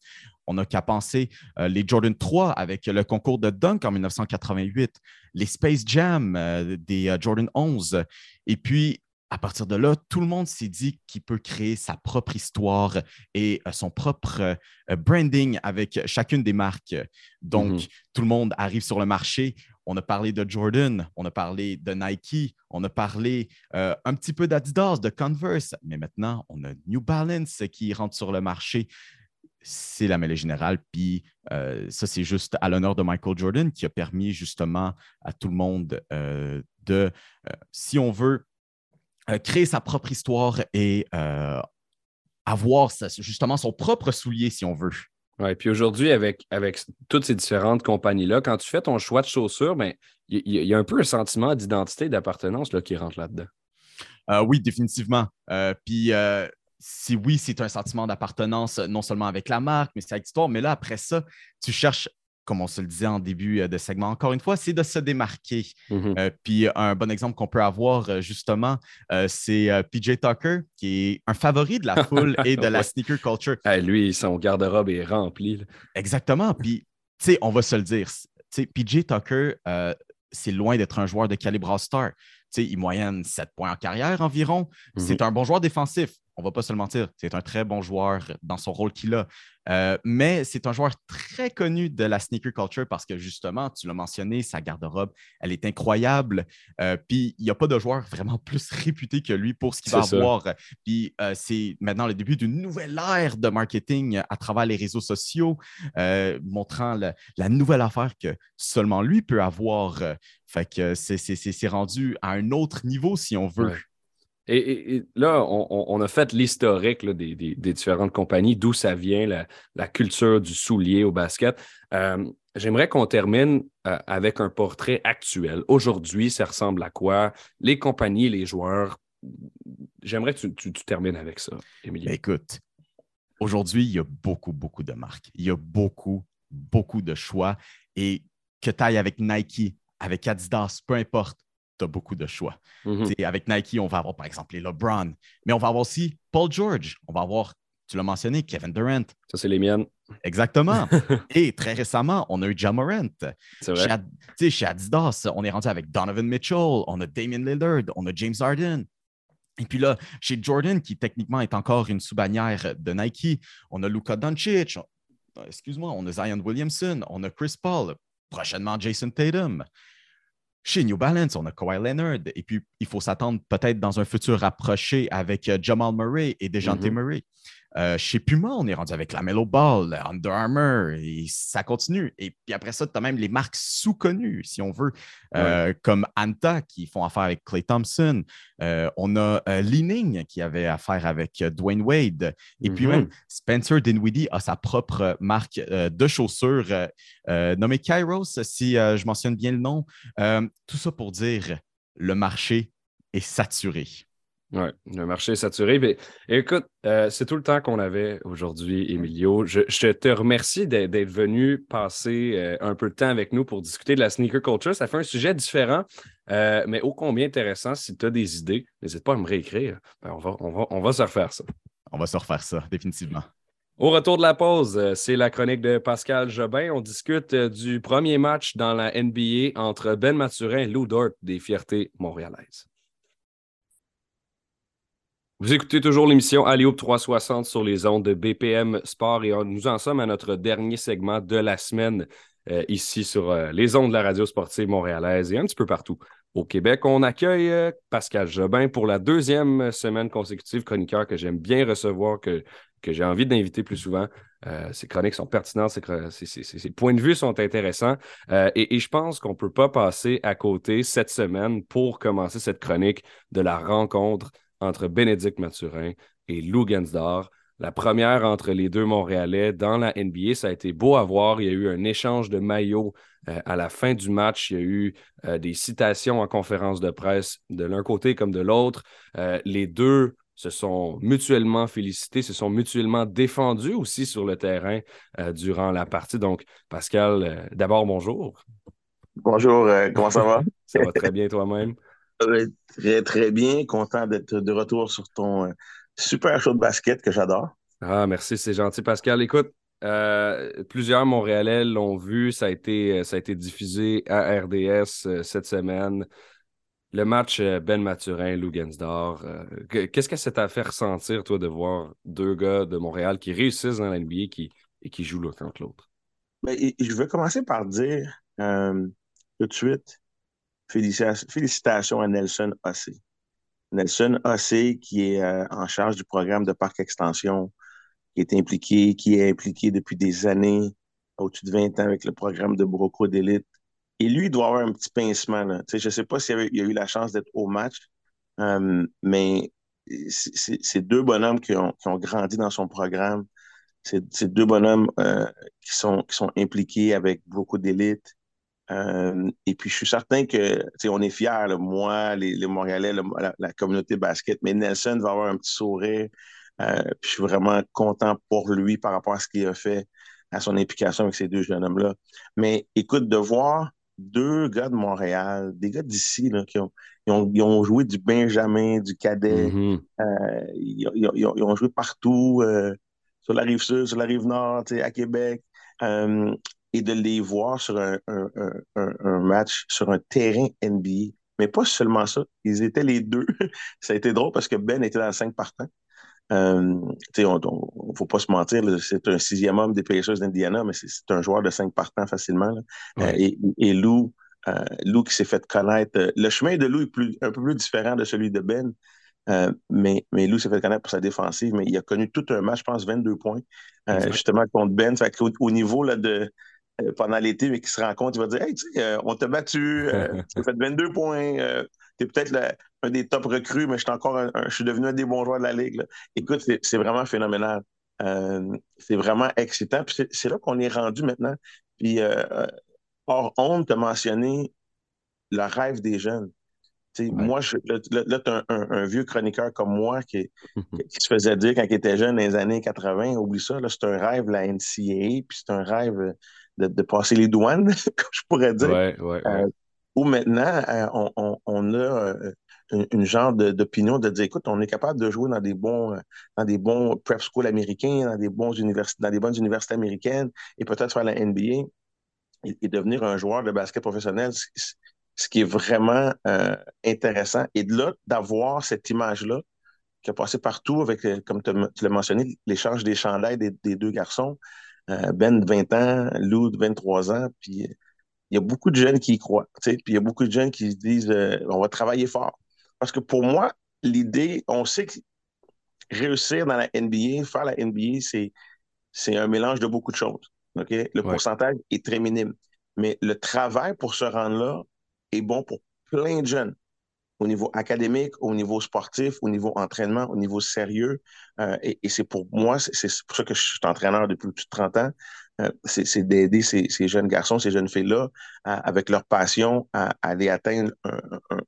On n'a qu'à penser les Jordan 3 avec le concours de dunk en 1988, les Space Jam des Jordan 11. Et puis, à partir de là, tout le monde s'est dit qu'il peut créer sa propre histoire et euh, son propre euh, branding avec chacune des marques. Donc, mm-hmm. tout le monde arrive sur le marché. On a parlé de Jordan, on a parlé de Nike, on a parlé euh, un petit peu d'Adidas, de Converse, mais maintenant, on a New Balance qui rentre sur le marché. C'est la mêlée générale. Puis ça, c'est juste à l'honneur de Michael Jordan qui a permis justement à tout le monde de, si on veut, créer sa propre histoire et euh, avoir justement son propre soulier, si on veut. Oui, puis aujourd'hui, avec, avec toutes ces différentes compagnies-là, quand tu fais ton choix de chaussures, ben, il y, a un peu un sentiment d'identité, d'appartenance qui rentre là-dedans. Euh, oui, définitivement. puis si oui, c'est un sentiment d'appartenance non seulement avec la marque, mais c'est avec l'histoire. Mais là, après ça, tu cherches comme on se le disait en début euh, de segment, encore une fois, c'est de se démarquer. Mm-hmm. Euh, puis un bon exemple qu'on peut avoir, euh, justement, c'est PJ Tucker, qui est un favori de la foule et de la sneaker culture. lui, son garde-robe est rempli. Exactement. Puis, tu sais, on va se le dire, PJ Tucker, c'est loin d'être un joueur de calibre All-Star. Il moyenne 7 points en carrière environ. Mm-hmm. C'est un bon joueur défensif on va pas se le mentir, c'est un très bon joueur dans son rôle qu'il a. Euh, mais c'est un joueur très connu de la sneaker culture parce que justement, tu l'as mentionné, sa garde-robe, elle est incroyable. Euh, puis il n'y a pas de joueur vraiment plus réputé que lui pour ce qu'il va avoir. Puis euh, c'est maintenant le début d'une nouvelle ère de marketing à travers les réseaux sociaux, montrant la, nouvelle affaire que seulement lui peut avoir. fait que c'est rendu à un autre niveau si on veut. Et, là, on, a fait l'historique des, différentes compagnies, d'où ça vient, la, culture du soulier au basket. Euh, j'aimerais qu'on termine euh, avec un portrait actuel. Aujourd'hui, ça ressemble à quoi? Les compagnies, les joueurs. J'aimerais que tu, termines avec ça, Émilie. Ben, écoute, aujourd'hui, il y a beaucoup, beaucoup de marques. Il y a beaucoup, beaucoup de choix. Et que tu ailles avec Nike, avec Adidas, peu importe, beaucoup de choix. Mm-hmm. Avec Nike, on va avoir par exemple les LeBron, mais on va avoir aussi Paul George, on va avoir, tu l'as mentionné, Kevin Durant. Ça, c'est les miennes. Exactement. Et très récemment, on a eu Jamorant. C'est vrai. Chez, chez Adidas, on est rendu avec Donovan Mitchell, on a Damien Lillard, on a James Harden. Et puis là, chez Jordan, qui techniquement est encore une sous-bannière de Nike, on a Luka Doncic, excuse-moi, on a Zion Williamson, on a Chris Paul. prochainement Jason Tatum. Chez New Balance, on a Kawhi Leonard. Et puis, il faut s'attendre peut-être dans un futur rapproché avec euh, Jamal Murray et Dejante mm Murray. Euh, chez Puma, on est rendu avec la Mellow Ball, Under Armour, et ça continue. Et puis après ça, tu as même les marques sous-connues, si on veut, euh, comme Anta, qui font affaire avec Clay Thompson. Euh, on a Leaning, qui avait affaire avec Dwayne Wade. Et puis même, mm-hmm. Spencer Dinwiddie a sa propre marque de chaussures nommée Kairos, si je mentionne bien le nom. tout ça pour dire, le marché est saturé. Oui, le marché est saturé. Mais, écoute, euh, c'est tout le temps qu'on avait aujourd'hui, Emilio. Je, te remercie d'être venu passer euh, un peu de temps avec nous pour discuter de la sneaker culture. Ça fait un sujet différent, euh, mais ô combien intéressant. Si tu as des idées, n'hésite pas à me réécrire. Ben, on, va, on, va, on va se refaire ça. On va se refaire ça, définitivement. Au retour de la pause, c'est la chronique de Pascal Jobin. On discute du premier match dans la NBA entre Ben Maturin et Lou Dort des Fiertés montréalaises. Vous écoutez toujours l'émission Alliop 360 sur les ondes de BPM Sport et nous en sommes à notre dernier segment de la semaine euh, ici sur euh, les ondes de la radio sportive montréalaise et un petit peu partout au Québec. On accueille euh, Pascal Jobin pour la deuxième semaine consécutive, chroniqueur que j'aime bien recevoir, que, que j'ai envie d'inviter plus souvent. ses chroniques sont pertinentes, ses, points de vue sont intéressants et, et, je pense qu'on ne peut pas passer à côté cette semaine pour commencer cette chronique de la rencontre entre Bénédicte Mathurin et Lou Gensdor. La première entre les deux Montréalais dans la NBA, ça a été beau à voir. Il y a eu un échange de maillots euh, à la fin du match. Il y a eu euh, des citations en conférence de presse de l'un côté comme de l'autre. Euh, les deux se sont mutuellement félicités, se sont mutuellement défendus aussi sur le terrain durant la partie. Donc, Pascal, d'abord, bonjour. Bonjour, comment ça va? ça va très bien toi-même? Très, très bien. Content d'être de retour sur ton euh, super show de basket que j'adore. Ah, merci, c'est gentil, Pascal. Écoute, euh, plusieurs Montréalais l'ont vu. Ça a, été, ça a été diffusé à RDS euh, cette semaine. Le match Ben Maturin, Lou Gensdor. Qu'est-ce que ça t'a fait ressentir, toi, de voir deux gars de Montréal qui réussissent dans l'NBA qui, et qui jouent l'un contre l'autre? Ben, je vais commencer par dire tout de suite Félicitations à Nelson Ossé. Nelson Ossé, qui est euh, en charge du programme de Parc Extension, qui est impliqué, qui est impliqué depuis des années, au-dessus de 20 ans avec le programme de Broco d'élite. Et lui, il doit avoir un petit pincement. Je ne sais pas s'il a eu la chance d'être au match, euh, mais c'est deux bonhommes qui ont, grandi dans son programme. C'est deux bonhommes euh, qui, sont, qui sont impliqués avec beaucoup d'élite, euh, et puis, je suis certain que, on est fiers, moi, les, Montréalais, la, communauté basket, mais Nelson va avoir un petit sourire. Euh, puis, je suis vraiment content pour lui par rapport à ce qu'il a fait, à son implication avec ces deux jeunes hommes-là. Mais écoute, de voir deux gars de Montréal, des gars d'ici, qui ont, ils ont, joué du Benjamin, du cadet, mm-hmm. euh, ils, ont, joué partout, sur la rive sud, sur la rive nord, à Québec et de les voir sur un, match, sur un terrain NBA. Mais pas seulement ça, ils étaient les deux. ça a été drôle parce que Ben était dans le 5 partants. Euh, il ne faut pas se mentir, c'est un sixième homme des Pacers d'Indiana, mais c'est un joueur de 5 partants facilement. Euh, et, et, Lou, euh, Lou qui s'est fait connaître. Le chemin de Lou est plus, un peu plus différent de celui de Ben. mais, mais Lou s'est fait connaître pour sa défensive, mais il a connu tout un match, je pense, 22 points, justement contre Ben. Fait au, au niveau là, de, euh, pendant l'été, mais qui se rend compte, il va dire Hey, tu sais, euh, on t'a battu, euh, tu as fait 22 points, tu es peut-être un des top recrues, mais je suis encore je suis devenu un des bons joueurs de la Ligue. Écoute, c'est vraiment phénoménal. c'est vraiment excitant. Puis c'est là qu'on est rendu maintenant. Puis, hors honte, de mentionner le rêve des jeunes. Moi, je, là, tu as un, vieux chroniqueur comme moi qui, qui, se faisait dire quand il était jeune dans les années 80, oublie ça, c'est un rêve la NCAA, puis c'est un rêve de, passer les douanes, comme je pourrais dire. Euh, ou maintenant, euh, on, a euh, une, genre d'opinion de, dire, écoute, on est capable de jouer dans des bons, dans des bons prep schools américains, dans des, bons universités, dans des bonnes universités américaines, et peut-être faire la NBA et, devenir un joueur de basket professionnel, ce qui est vraiment intéressant. Et de là, d'avoir cette image-là qui a passé partout avec, comme tu l'as mentionné, l'échange des chandails des, des deux garçons. Euh, ben de 20 ans, Lou de 23 ans, puis il y a beaucoup de jeunes qui y croient. Puis il y a beaucoup de jeunes qui se disent euh, on va travailler fort. Parce que pour moi, l'idée, on sait que réussir dans la NBA, faire la NBA, c'est, c'est un mélange de beaucoup de choses. Le pourcentage est très minime. Mais le travail pour se rendre là est bon pour plein de jeunes au niveau académique, au niveau sportif, au niveau entraînement, au niveau sérieux. Euh, et, c'est pour moi, c'est pour ça que je suis entraîneur depuis plus de 30 ans, euh, c'est d'aider ces, jeunes garçons, ces jeunes filles-là, avec leur passion, à, aller atteindre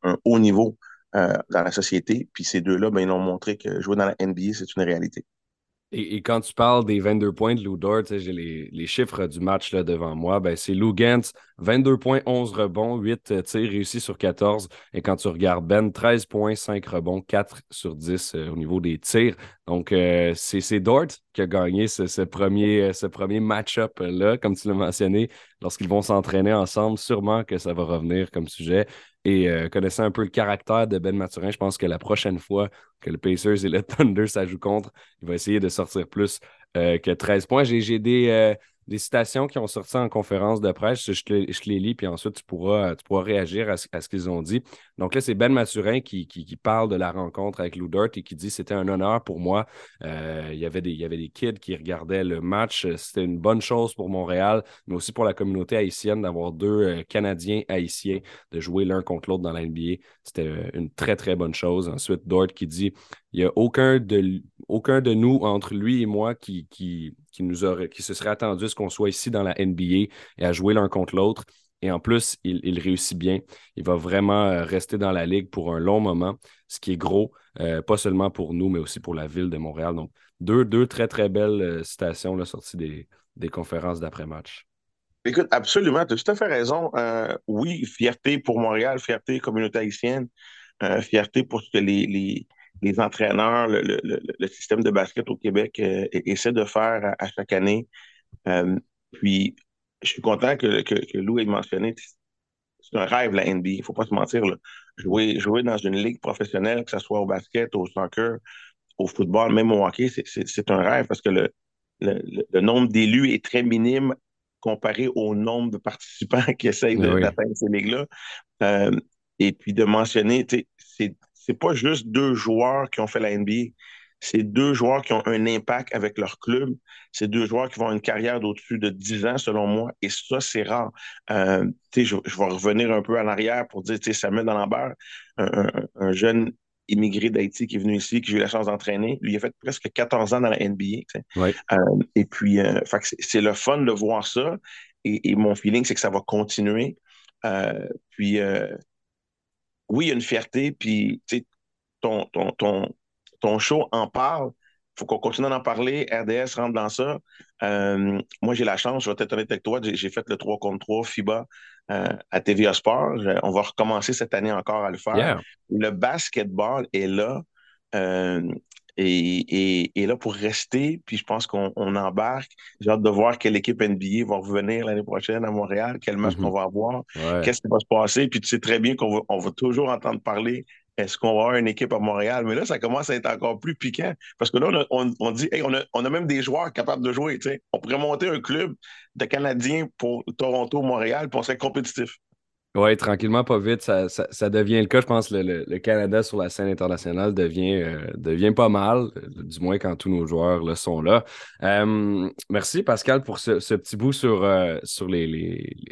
un, haut niveau euh, dans la société. Puis ces deux-là, ben, ils ont montré que jouer dans la NBA, c'est une réalité. Et, quand tu parles des 22 points de Lou Dort, j'ai les, chiffres du match là, devant moi. Ben, c'est Lou Gantz, 22 points, 11 rebonds, 8 euh, tirs réussis sur 14. Et quand tu regardes Ben, 13 points, 5 rebonds, 4 sur 10 euh, au niveau des tirs. Donc, euh, c'est Dort qui a gagné ce, premier, ce premier match-up-là, comme tu l'as mentionné, lorsqu'ils vont s'entraîner ensemble. Sûrement que ça va revenir comme sujet. Et connaissant un peu le caractère de Ben Maturin, je pense que la prochaine fois que le Pacers et le Thunder s'ajoutent contre, il va essayer de sortir plus que 13 points. J'ai des, des citations qui ont sorti en conférence de presse. Je, te, les lis, puis ensuite tu pourras, tu pourras réagir à ce, qu'ils ont dit. Donc là, c'est Ben Maturin qui, parle de la rencontre avec Lou Dort et qui dit c'était un honneur pour moi. Euh, il, y avait des, kids qui regardaient le match. C'était une bonne chose pour Montréal, mais aussi pour la communauté haïtienne d'avoir deux euh, Canadiens haïtiens de jouer l'un contre l'autre dans la NBA. C'était euh, une très, très bonne chose. Ensuite, Dort qui dit il n'y a aucun de, nous, entre lui et moi, qui, nous aurait, qui se serait attendu à ce qu'on soit ici dans la NBA et à jouer l'un contre l'autre. Et en plus, il, réussit bien. Il va vraiment euh, rester dans la ligue pour un long moment, ce qui est gros, euh, pas seulement pour nous, mais aussi pour la ville de Montréal. Donc, deux, très, très belles euh, citations là, sorties des, conférences d'après-match. Écoute, absolument, tu as tout à fait raison. oui, fierté pour Montréal, fierté communauté haïtienne, fierté pour ce que les, entraîneurs, le, système de basket au Québec euh, essaie de faire à, chaque année. Puis, je suis content que, que, Lou ait mentionné, c'est un rêve, la NBA, il ne faut pas se mentir. Jouer, jouer dans une ligue professionnelle, que ce soit au basket, au soccer, au football, même au hockey, c'est un rêve parce que le, le, nombre d'élus est très minime comparé au nombre de participants qui essayent d'atteindre ces ligues-là. Euh, et puis de mentionner, c'est pas juste deux joueurs qui ont fait la NBA. C'est deux joueurs qui ont un impact avec leur club. C'est deux joueurs qui vont avoir une carrière d'au-dessus de 10 ans, selon moi. Et ça, c'est rare. Euh, je, je, vais revenir un peu en arrière pour dire, Samuel D'Alembert, un, un, jeune immigré d'Haïti qui est venu ici, qui j'ai eu la chance d'entraîner. Lui, il a fait presque 14 ans dans la NBA. Euh, et puis, euh, c'est le fun de voir ça. Et, et mon feeling, c'est que ça va continuer. Euh, puis, oui, il y a une fierté, puis ton, ton, ton, ton show en parle. Il faut qu'on continue d'en parler. RDS rentre dans ça. Euh, moi, j'ai la chance, je vais être honnête avec toi, j'ai fait le 3 contre 3 FIBA euh, à TVA Sport. On va recommencer cette année encore à le faire. Le basketball est là. Euh, et, et, là pour rester. Puis je pense qu'on embarque. J'ai hâte de voir quelle équipe NBA va revenir l'année prochaine à Montréal, quel match mm-hmm. on va avoir, qu'est-ce qui va se passer. Puis tu sais très bien qu'on va, on va toujours entendre parler est-ce qu'on va avoir une équipe à Montréal? Mais là, ça commence à être encore plus piquant. Parce que là, on, on, dit, on, a, on, a, même des joueurs capables de jouer. On pourrait monter un club de Canadiens pour Toronto, Montréal, pour être compétitif. Oui, tranquillement, pas vite, ça, ça, devient le cas. Je pense que le, Canada sur la scène internationale devient, euh, devient pas mal, du moins quand tous nos joueurs le sont là. Euh, merci Pascal pour ce, petit bout sur, euh, sur les,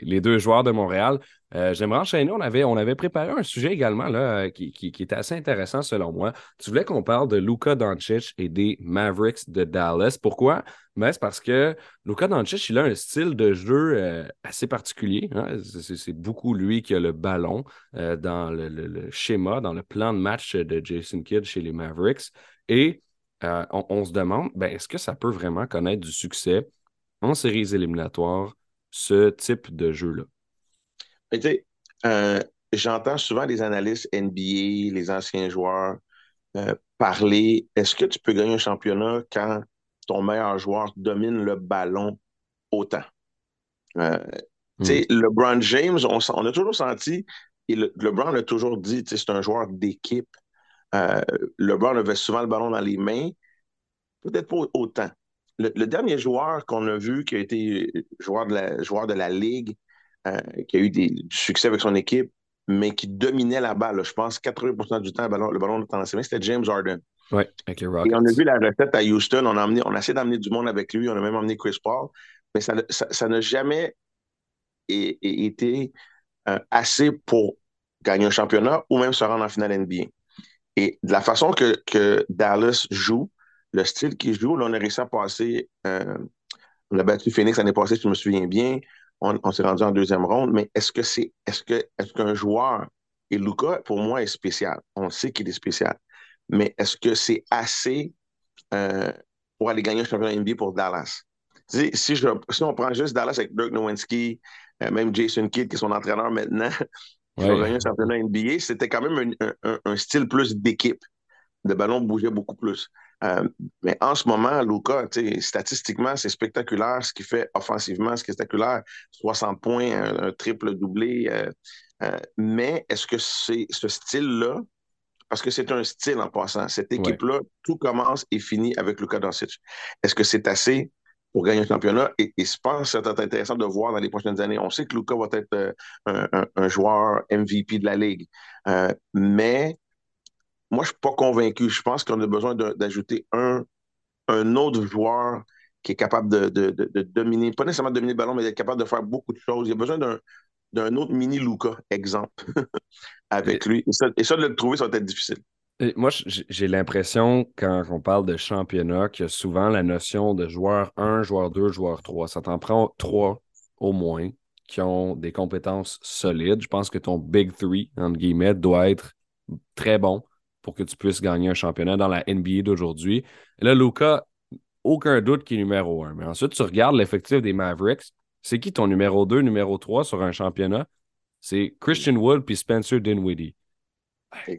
les, deux joueurs de Montréal. Euh, j'aimerais enchaîner. On avait, on avait préparé un sujet également là, euh, qui, était assez intéressant selon moi. Tu voulais qu'on parle de Luka Doncic et des Mavericks de Dallas. Pourquoi? Ben, c'est parce que Luka Doncic, il a un style de jeu euh, assez particulier. Hein. C'est beaucoup lui qui a le ballon dans le, schéma, dans le plan de match de Jason Kidd chez les Mavericks. Et on, se demande, ben, est-ce que ça peut vraiment connaître du succès en séries éliminatoires, ce type de jeu-là? Euh, j'entends souvent les analystes NBA, les anciens joueurs euh, parler est-ce que tu peux gagner un championnat quand ton meilleur joueur domine le ballon autant? Euh, hmm. LeBron James, on, a toujours senti, et le, LeBron a toujours dit, c'est un joueur d'équipe. LeBron avait souvent le ballon dans les mains, peut-être pas autant. Le, dernier joueur qu'on a vu qui a été joueur de la, joueur de la Ligue qui a eu du succès avec son équipe, mais qui dominait la balle. Je pense 80% du temps, le ballon, le ballon de c'était James Harden. Oui, avec les Rockets. Et on a vu la recette à Houston. On a, on a essayé d'amener du monde avec lui. On a même emmené Chris Paul. Mais ça n'a ça, jamais été euh, assez pour gagner un championnat ou même se rendre en finale NBA. Et de la façon que, que Dallas joue, le style qu'il joue, là, on a réussi à passer. Euh, on a battu Phoenix l'année passée, si je me souviens bien. On, s'est rendu en deuxième ronde. Mais est-ce que c'est est-ce que est-ce qu'un joueur et Luca, pour moi, est spécial. On sait qu'il est spécial. Mais est-ce que c'est assez euh, pour aller gagner un championnat NBA pour Dallas? Si, si, je, si, on prend juste Dallas avec Dirk Nowitzki, euh, même Jason Kidd, qui est son entraîneur maintenant, qui gagner un championnat NBA, c'était quand même un, style plus d'équipe. Le ballon bougeait beaucoup plus. Euh, mais en ce moment, Luca, statistiquement, c'est spectaculaire. Ce qu'il fait offensivement, c'est spectaculaire. 60 points, un, triple doublé. Euh, mais est-ce que c'est ce style-là, parce que c'est un style en passant, cette équipe-là, tout commence et finit avec Luka Doncic. Est-ce que c'est assez pour gagner un championnat? Et, je pense que c'est intéressant de voir dans les prochaines années. On sait que Luka va être euh, un, joueur MVP de la Ligue. Euh, mais moi, je ne suis pas convaincu. Je pense qu'on a besoin d'ajouter un, un autre joueur qui est capable de, de, dominer, pas nécessairement de dominer le ballon, mais d'être capable de faire beaucoup de choses. Il y a besoin d'un d'un autre mini Luca, exemple, avec lui. Et ça, de le trouver, ça va être difficile. moi, j'ai l'impression, quand on parle de championnat, qu'il y a souvent la notion de joueur 1, joueur 2, joueur 3. Ça t'en prend 3 au moins qui ont des compétences solides. Je pense que ton Big Three, entre guillemets, doit être très bon pour que tu puisses gagner un championnat dans la NBA d'aujourd'hui. Là, Luca, aucun doute qu'il est numéro 1. Mais ensuite, tu regardes l'effectif des Mavericks. C'est qui ton numéro 2, numéro 3 sur un championnat? C'est Christian Wood puis Spencer Dinwiddie.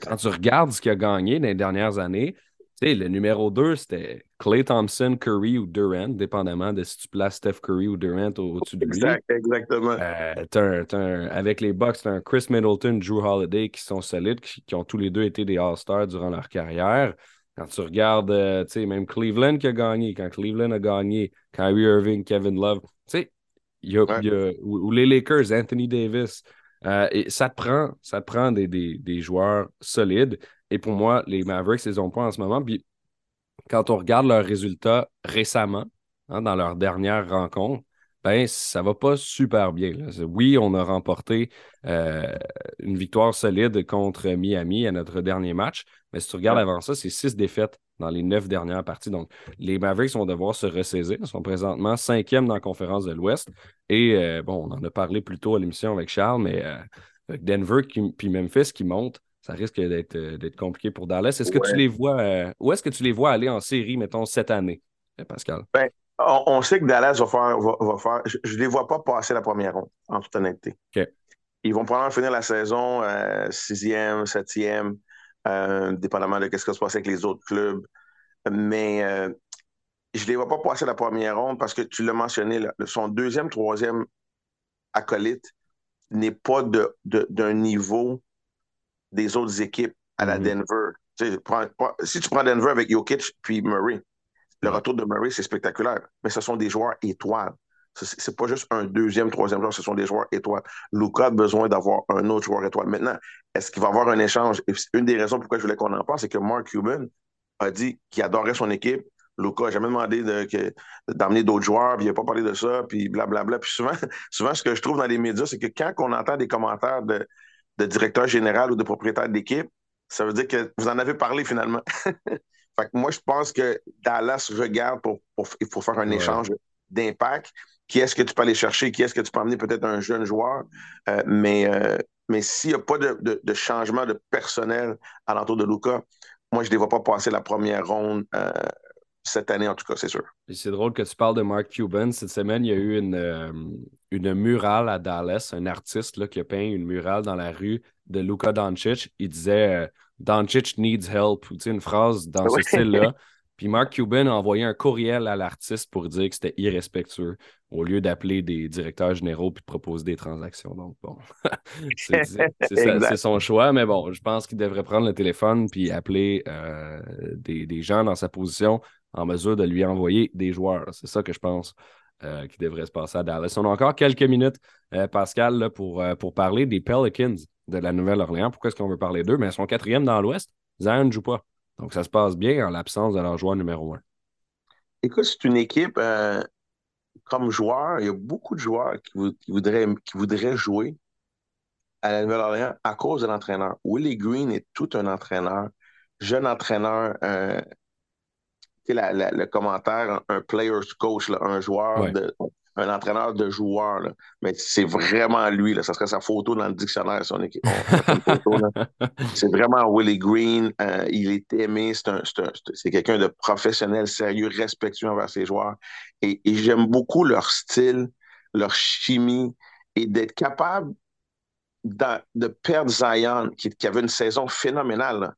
Quand tu regardes ce qu'il a gagné dans les dernières années, le numéro 2, c'était Clay Thompson, Curry ou Durant, dépendamment de si tu places Steph Curry ou Durant au-dessus de lui. Exact, exactement. Euh, avec les Bucks, tu as un Chris Middleton, Drew Holiday qui sont solides, qui, qui ont tous les deux été des All-Stars durant leur carrière. Quand tu regardes, euh, tu sais, même Cleveland qui a gagné, quand Cleveland a gagné, Kyrie Irving, Kevin Love, tu sais, il y a, ou, les Lakers, Anthony Davis. Euh, et ça te prend, ça prend des, des, joueurs solides. Et pour moi, les Mavericks, ils ont pas en ce moment. Puis quand on regarde leurs résultats récemment, hein, dans leur dernière rencontre, ben, ça va pas super bien. Oui, on a remporté euh, une victoire solide contre Miami à notre dernier match, mais si tu regardes avant ça, c'est six défaites dans les neuf dernières parties. Donc, les Mavericks vont devoir se ressaisir. Ils sont présentement cinquième dans la conférence de l'Ouest. Et euh, bon, on en a parlé plus tôt à l'émission avec Charles, mais euh, avec Denver puis Memphis qui montent, ça risque d'être compliqué pour Dallas. Est-ce que tu les vois, où est-ce que tu les vois aller en série, mettons, cette année, Pascal? Ben, on, sait que Dallas va faire. Va, faire je ne les vois pas passer la première ronde, en toute honnêteté. Ils vont probablement finir la saison euh, sixième, septième, euh, dépendamment de ce qui va se passer avec les autres clubs. Mais euh, je ne les vois pas passer la première ronde parce que tu l'as mentionné, son deuxième, troisième acolyte n'est pas d'un de, niveau des autres équipes à la mm-hmm. Denver. si tu prends Denver avec Jokic puis Murray, le retour de Murray, c'est spectaculaire, mais ce sont des joueurs étoiles. C'est pas juste un deuxième, troisième joueur, ce sont des joueurs étoiles. Luca a besoin d'avoir un autre joueur étoile. Maintenant, est-ce qu'il va y avoir un échange? une des raisons pourquoi je voulais qu'on en parle, c'est que Mark Cuban a dit qu'il adorait son équipe. Luca n'a jamais demandé d'emmener d'autres joueurs, puis il n'a pas parlé de ça, puis blablabla. Puis souvent, souvent, ce que je trouve dans les médias, c'est que quand on entend des commentaires de, de directeur général ou de propriétaire d'équipe, ça veut dire que vous en avez parlé finalement. moi, je pense que Dallas regarde pour, il faut faire un échange d'impact. Qui est-ce que tu peux aller chercher? Qui est-ce que tu peux amener peut-être un jeune joueur? Euh, mais euh, mais s'il n'y a pas de, changement de personnel à l'entour de Luca, moi, je ne les vois pas passer la première ronde euh, cette année, en tout cas, c'est sûr. C'est drôle que tu parles de Mark Cuban. Cette semaine, il y a eu une, une murale à Dallas, un artiste là, qui a peint une murale dans la rue de Luca Doncic. Il disait Doncic needs help, une phrase dans ce style-là. Puis Mark Cuban a envoyé un courriel à l'artiste pour dire que c'était irrespectueux au lieu d'appeler des directeurs généraux puis de proposer des transactions. Donc, bon, c'est son choix, mais bon, je pense qu'il devrait prendre le téléphone puis appeler euh, des, gens dans sa position en mesure de lui envoyer des joueurs. C'est ça que je pense qui devrait se passer à Dallas. On a encore quelques minutes, Pascal, pour, pour parler des Pelicans de la Nouvelle-Orléans. Pourquoi est-ce qu'on veut parler d'eux? Mais ils sont quatrième dans l'Ouest. Zion ne joue pas. Donc, ça se passe bien en l'absence de leur joueur numéro un. Écoute, c'est une équipe, euh, comme joueur, il y a beaucoup de joueurs qui, voudraient, qui voudraient jouer à la Nouvelle-Orléans à cause de l'entraîneur. Willie Green est tout un entraîneur, jeune entraîneur, le commentaire, un, player's coach, un joueur de, un entraîneur de joueurs, mais c'est vraiment lui. Là. Ça serait sa photo dans le dictionnaire, son équipe. c'est vraiment Willie Green. Euh, il est aimé. C'est quelqu'un de professionnel, sérieux, respectueux envers ses joueurs. Et, j'aime beaucoup leur style, leur chimie et d'être capable de, perdre Zion, qui, avait une saison phénoménale,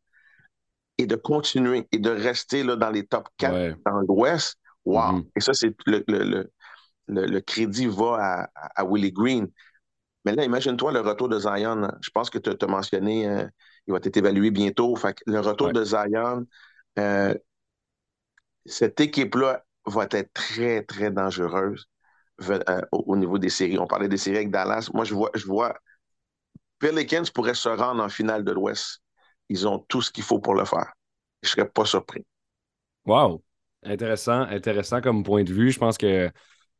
et de continuer et de rester là, dans les top 4 dans l'Ouest. Wow! Mm-hmm. Et ça, c'est le, le, crédit va à, Willie Green. Mais là, imagine-toi le retour de Zion. Je pense que tu as mentionné, euh, il va être évalué bientôt. le retour de Zion, euh, cette équipe-là va être très, très dangereuse euh, au, niveau des séries. On parlait des séries avec Dallas. Moi, je vois, je vois Pelicans pourrait se rendre en finale de l'Ouest. Ils ont tout ce qu'il faut pour le faire. Je ne serais pas surpris. Wow! Intéressant, intéressant comme point de vue. Je pense que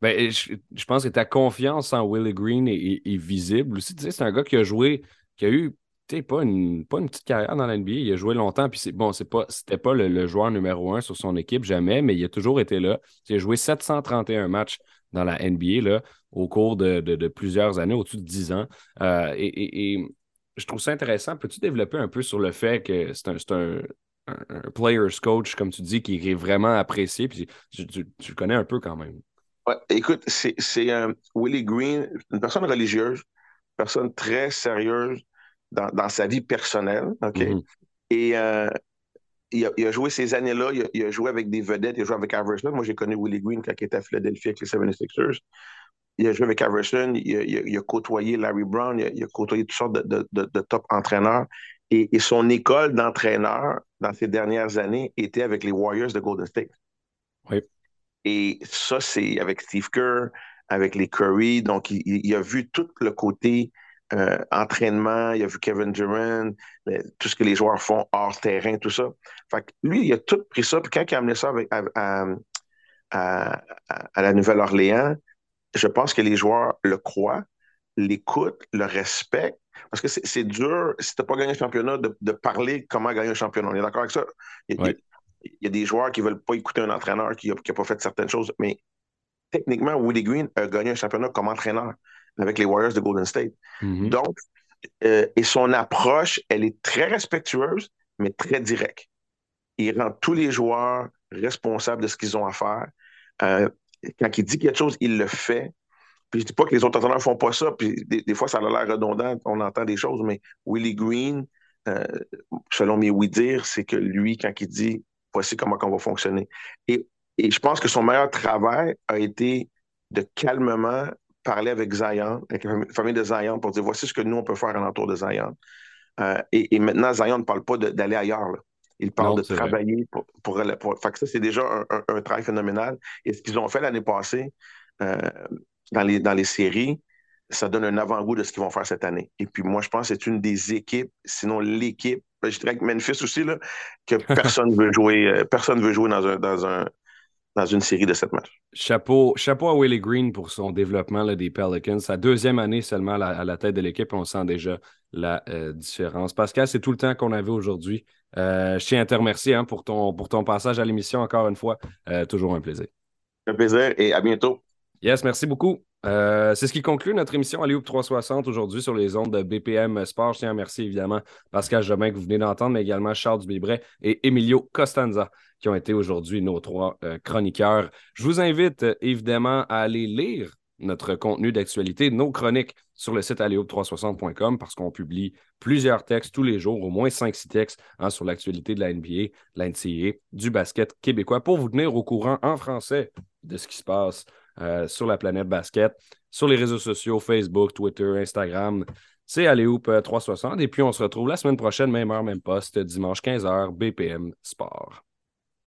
ben, je, pense que ta confiance en Willie Green est, visible aussi. c'est un gars qui a joué, qui a eu pas une, pas une petite carrière dans la NBA. Il a joué longtemps, puis c'est bon, c'est pas, c'était pas le, joueur numéro un sur son équipe, jamais, mais il a toujours été là. Il a joué 731 matchs dans la NBA là, au cours de, plusieurs années, au-dessus de 10 ans. Euh, et, je trouve ça intéressant. Peux-tu développer un peu sur le fait que c'est un, un, player's coach, comme tu dis, qui est vraiment apprécié, puis tu, tu le connais un peu quand même écoute, c'est euh, Willie Green, une personne religieuse, une personne très sérieuse dans, sa vie personnelle. OK? Mm-hmm. Et euh, il, a, joué ces années-là, il, a joué avec des vedettes, il a joué avec Iverson. Moi, j'ai connu Willie Green quand il était à Philadelphie avec les 76ers. Il a joué avec Iverson, il a, côtoyé Larry Brown, il a, côtoyé toutes sortes de, top entraîneurs. Et, et son école d'entraîneur dans ces dernières années était avec les Warriors de Golden State. Oui. Et ça, c'est avec Steve Kerr, avec les Curry. Donc, il, a vu tout le côté euh, entraînement, il a vu Kevin Durant, tout ce que les joueurs font hors terrain, tout ça. Fait que lui, il a tout pris ça. Puis quand il a amené ça avec, à, la Nouvelle-Orléans, je pense que les joueurs le croient, l'écoutent, le respectent. Parce que c'est dur, si tu n'as pas gagné un championnat, de, parler comment gagner un championnat. On est d'accord avec ça? il y a des joueurs qui ne veulent pas écouter un entraîneur qui n'a pas fait certaines choses. Mais techniquement, Woody Green a gagné un championnat comme entraîneur avec les Warriors de Golden State. Mm-hmm. Donc, euh, et son approche, elle est très respectueuse, mais très directe. Il rend tous les joueurs responsables de ce qu'ils ont à faire. Euh, quand il dit quelque chose, il le fait. Puis je dis pas que les autres entraîneurs font pas ça, puis des, fois ça a l'air redondant, on entend des choses, mais Willie Green, euh, selon mes oui-dire, c'est que lui, quand il dit voici comment on va fonctionner. Et, je pense que son meilleur travail a été de calmement parler avec Zion, avec la famille de Zion, pour dire voici ce que nous, on peut faire alentour de Zion. Euh, et, maintenant, Zion ne parle pas d'aller ailleurs. Il parle de travailler pour, pour, Fait que ça, c'est déjà un, travail phénoménal. Et ce qu'ils ont fait l'année passée euh, dans, les, dans les séries, ça donne un avant-goût de ce qu'ils vont faire cette année. Et puis moi, je pense que c'est une des équipes, sinon l'équipe ben, je dirais que Memphis aussi, là, que personne ne veut jouer, euh, personne veut jouer dans, un, dans, un, dans une série de sept matchs. Chapeau, chapeau à Willie Green pour son développement là, des Pelicans. Sa deuxième année seulement à la, tête de l'équipe, on sent déjà la euh, différence. Pascal, c'est tout le temps qu'on avait aujourd'hui. Euh, je tiens à te remercier hein, pour, ton, pour ton passage à l'émission encore une fois. toujours un plaisir. Un plaisir et à bientôt. Yes, merci beaucoup. Euh, c'est ce qui conclut notre émission Alioub 360 aujourd'hui sur les ondes de BPM Sport. Je tiens à remercier évidemment Pascal Jobin que vous venez d'entendre, mais également Charles Dubébret et Emilio Costanza qui ont été aujourd'hui nos trois euh, chroniqueurs. Je vous invite euh, évidemment à aller lire notre contenu d'actualité, nos chroniques sur le site alioub360.com parce qu'on publie plusieurs textes tous les jours, au moins 5-6 textes hein, sur l'actualité de la NBA, de la NCAA, du basket québécois pour vous tenir au courant en français de ce qui se passe euh, sur la planète basket, sur les réseaux sociaux, Facebook, Twitter, Instagram. C'est Aléoup 360. Et puis, on se retrouve la semaine prochaine, même heure, même poste, dimanche 15h, BPM Sport.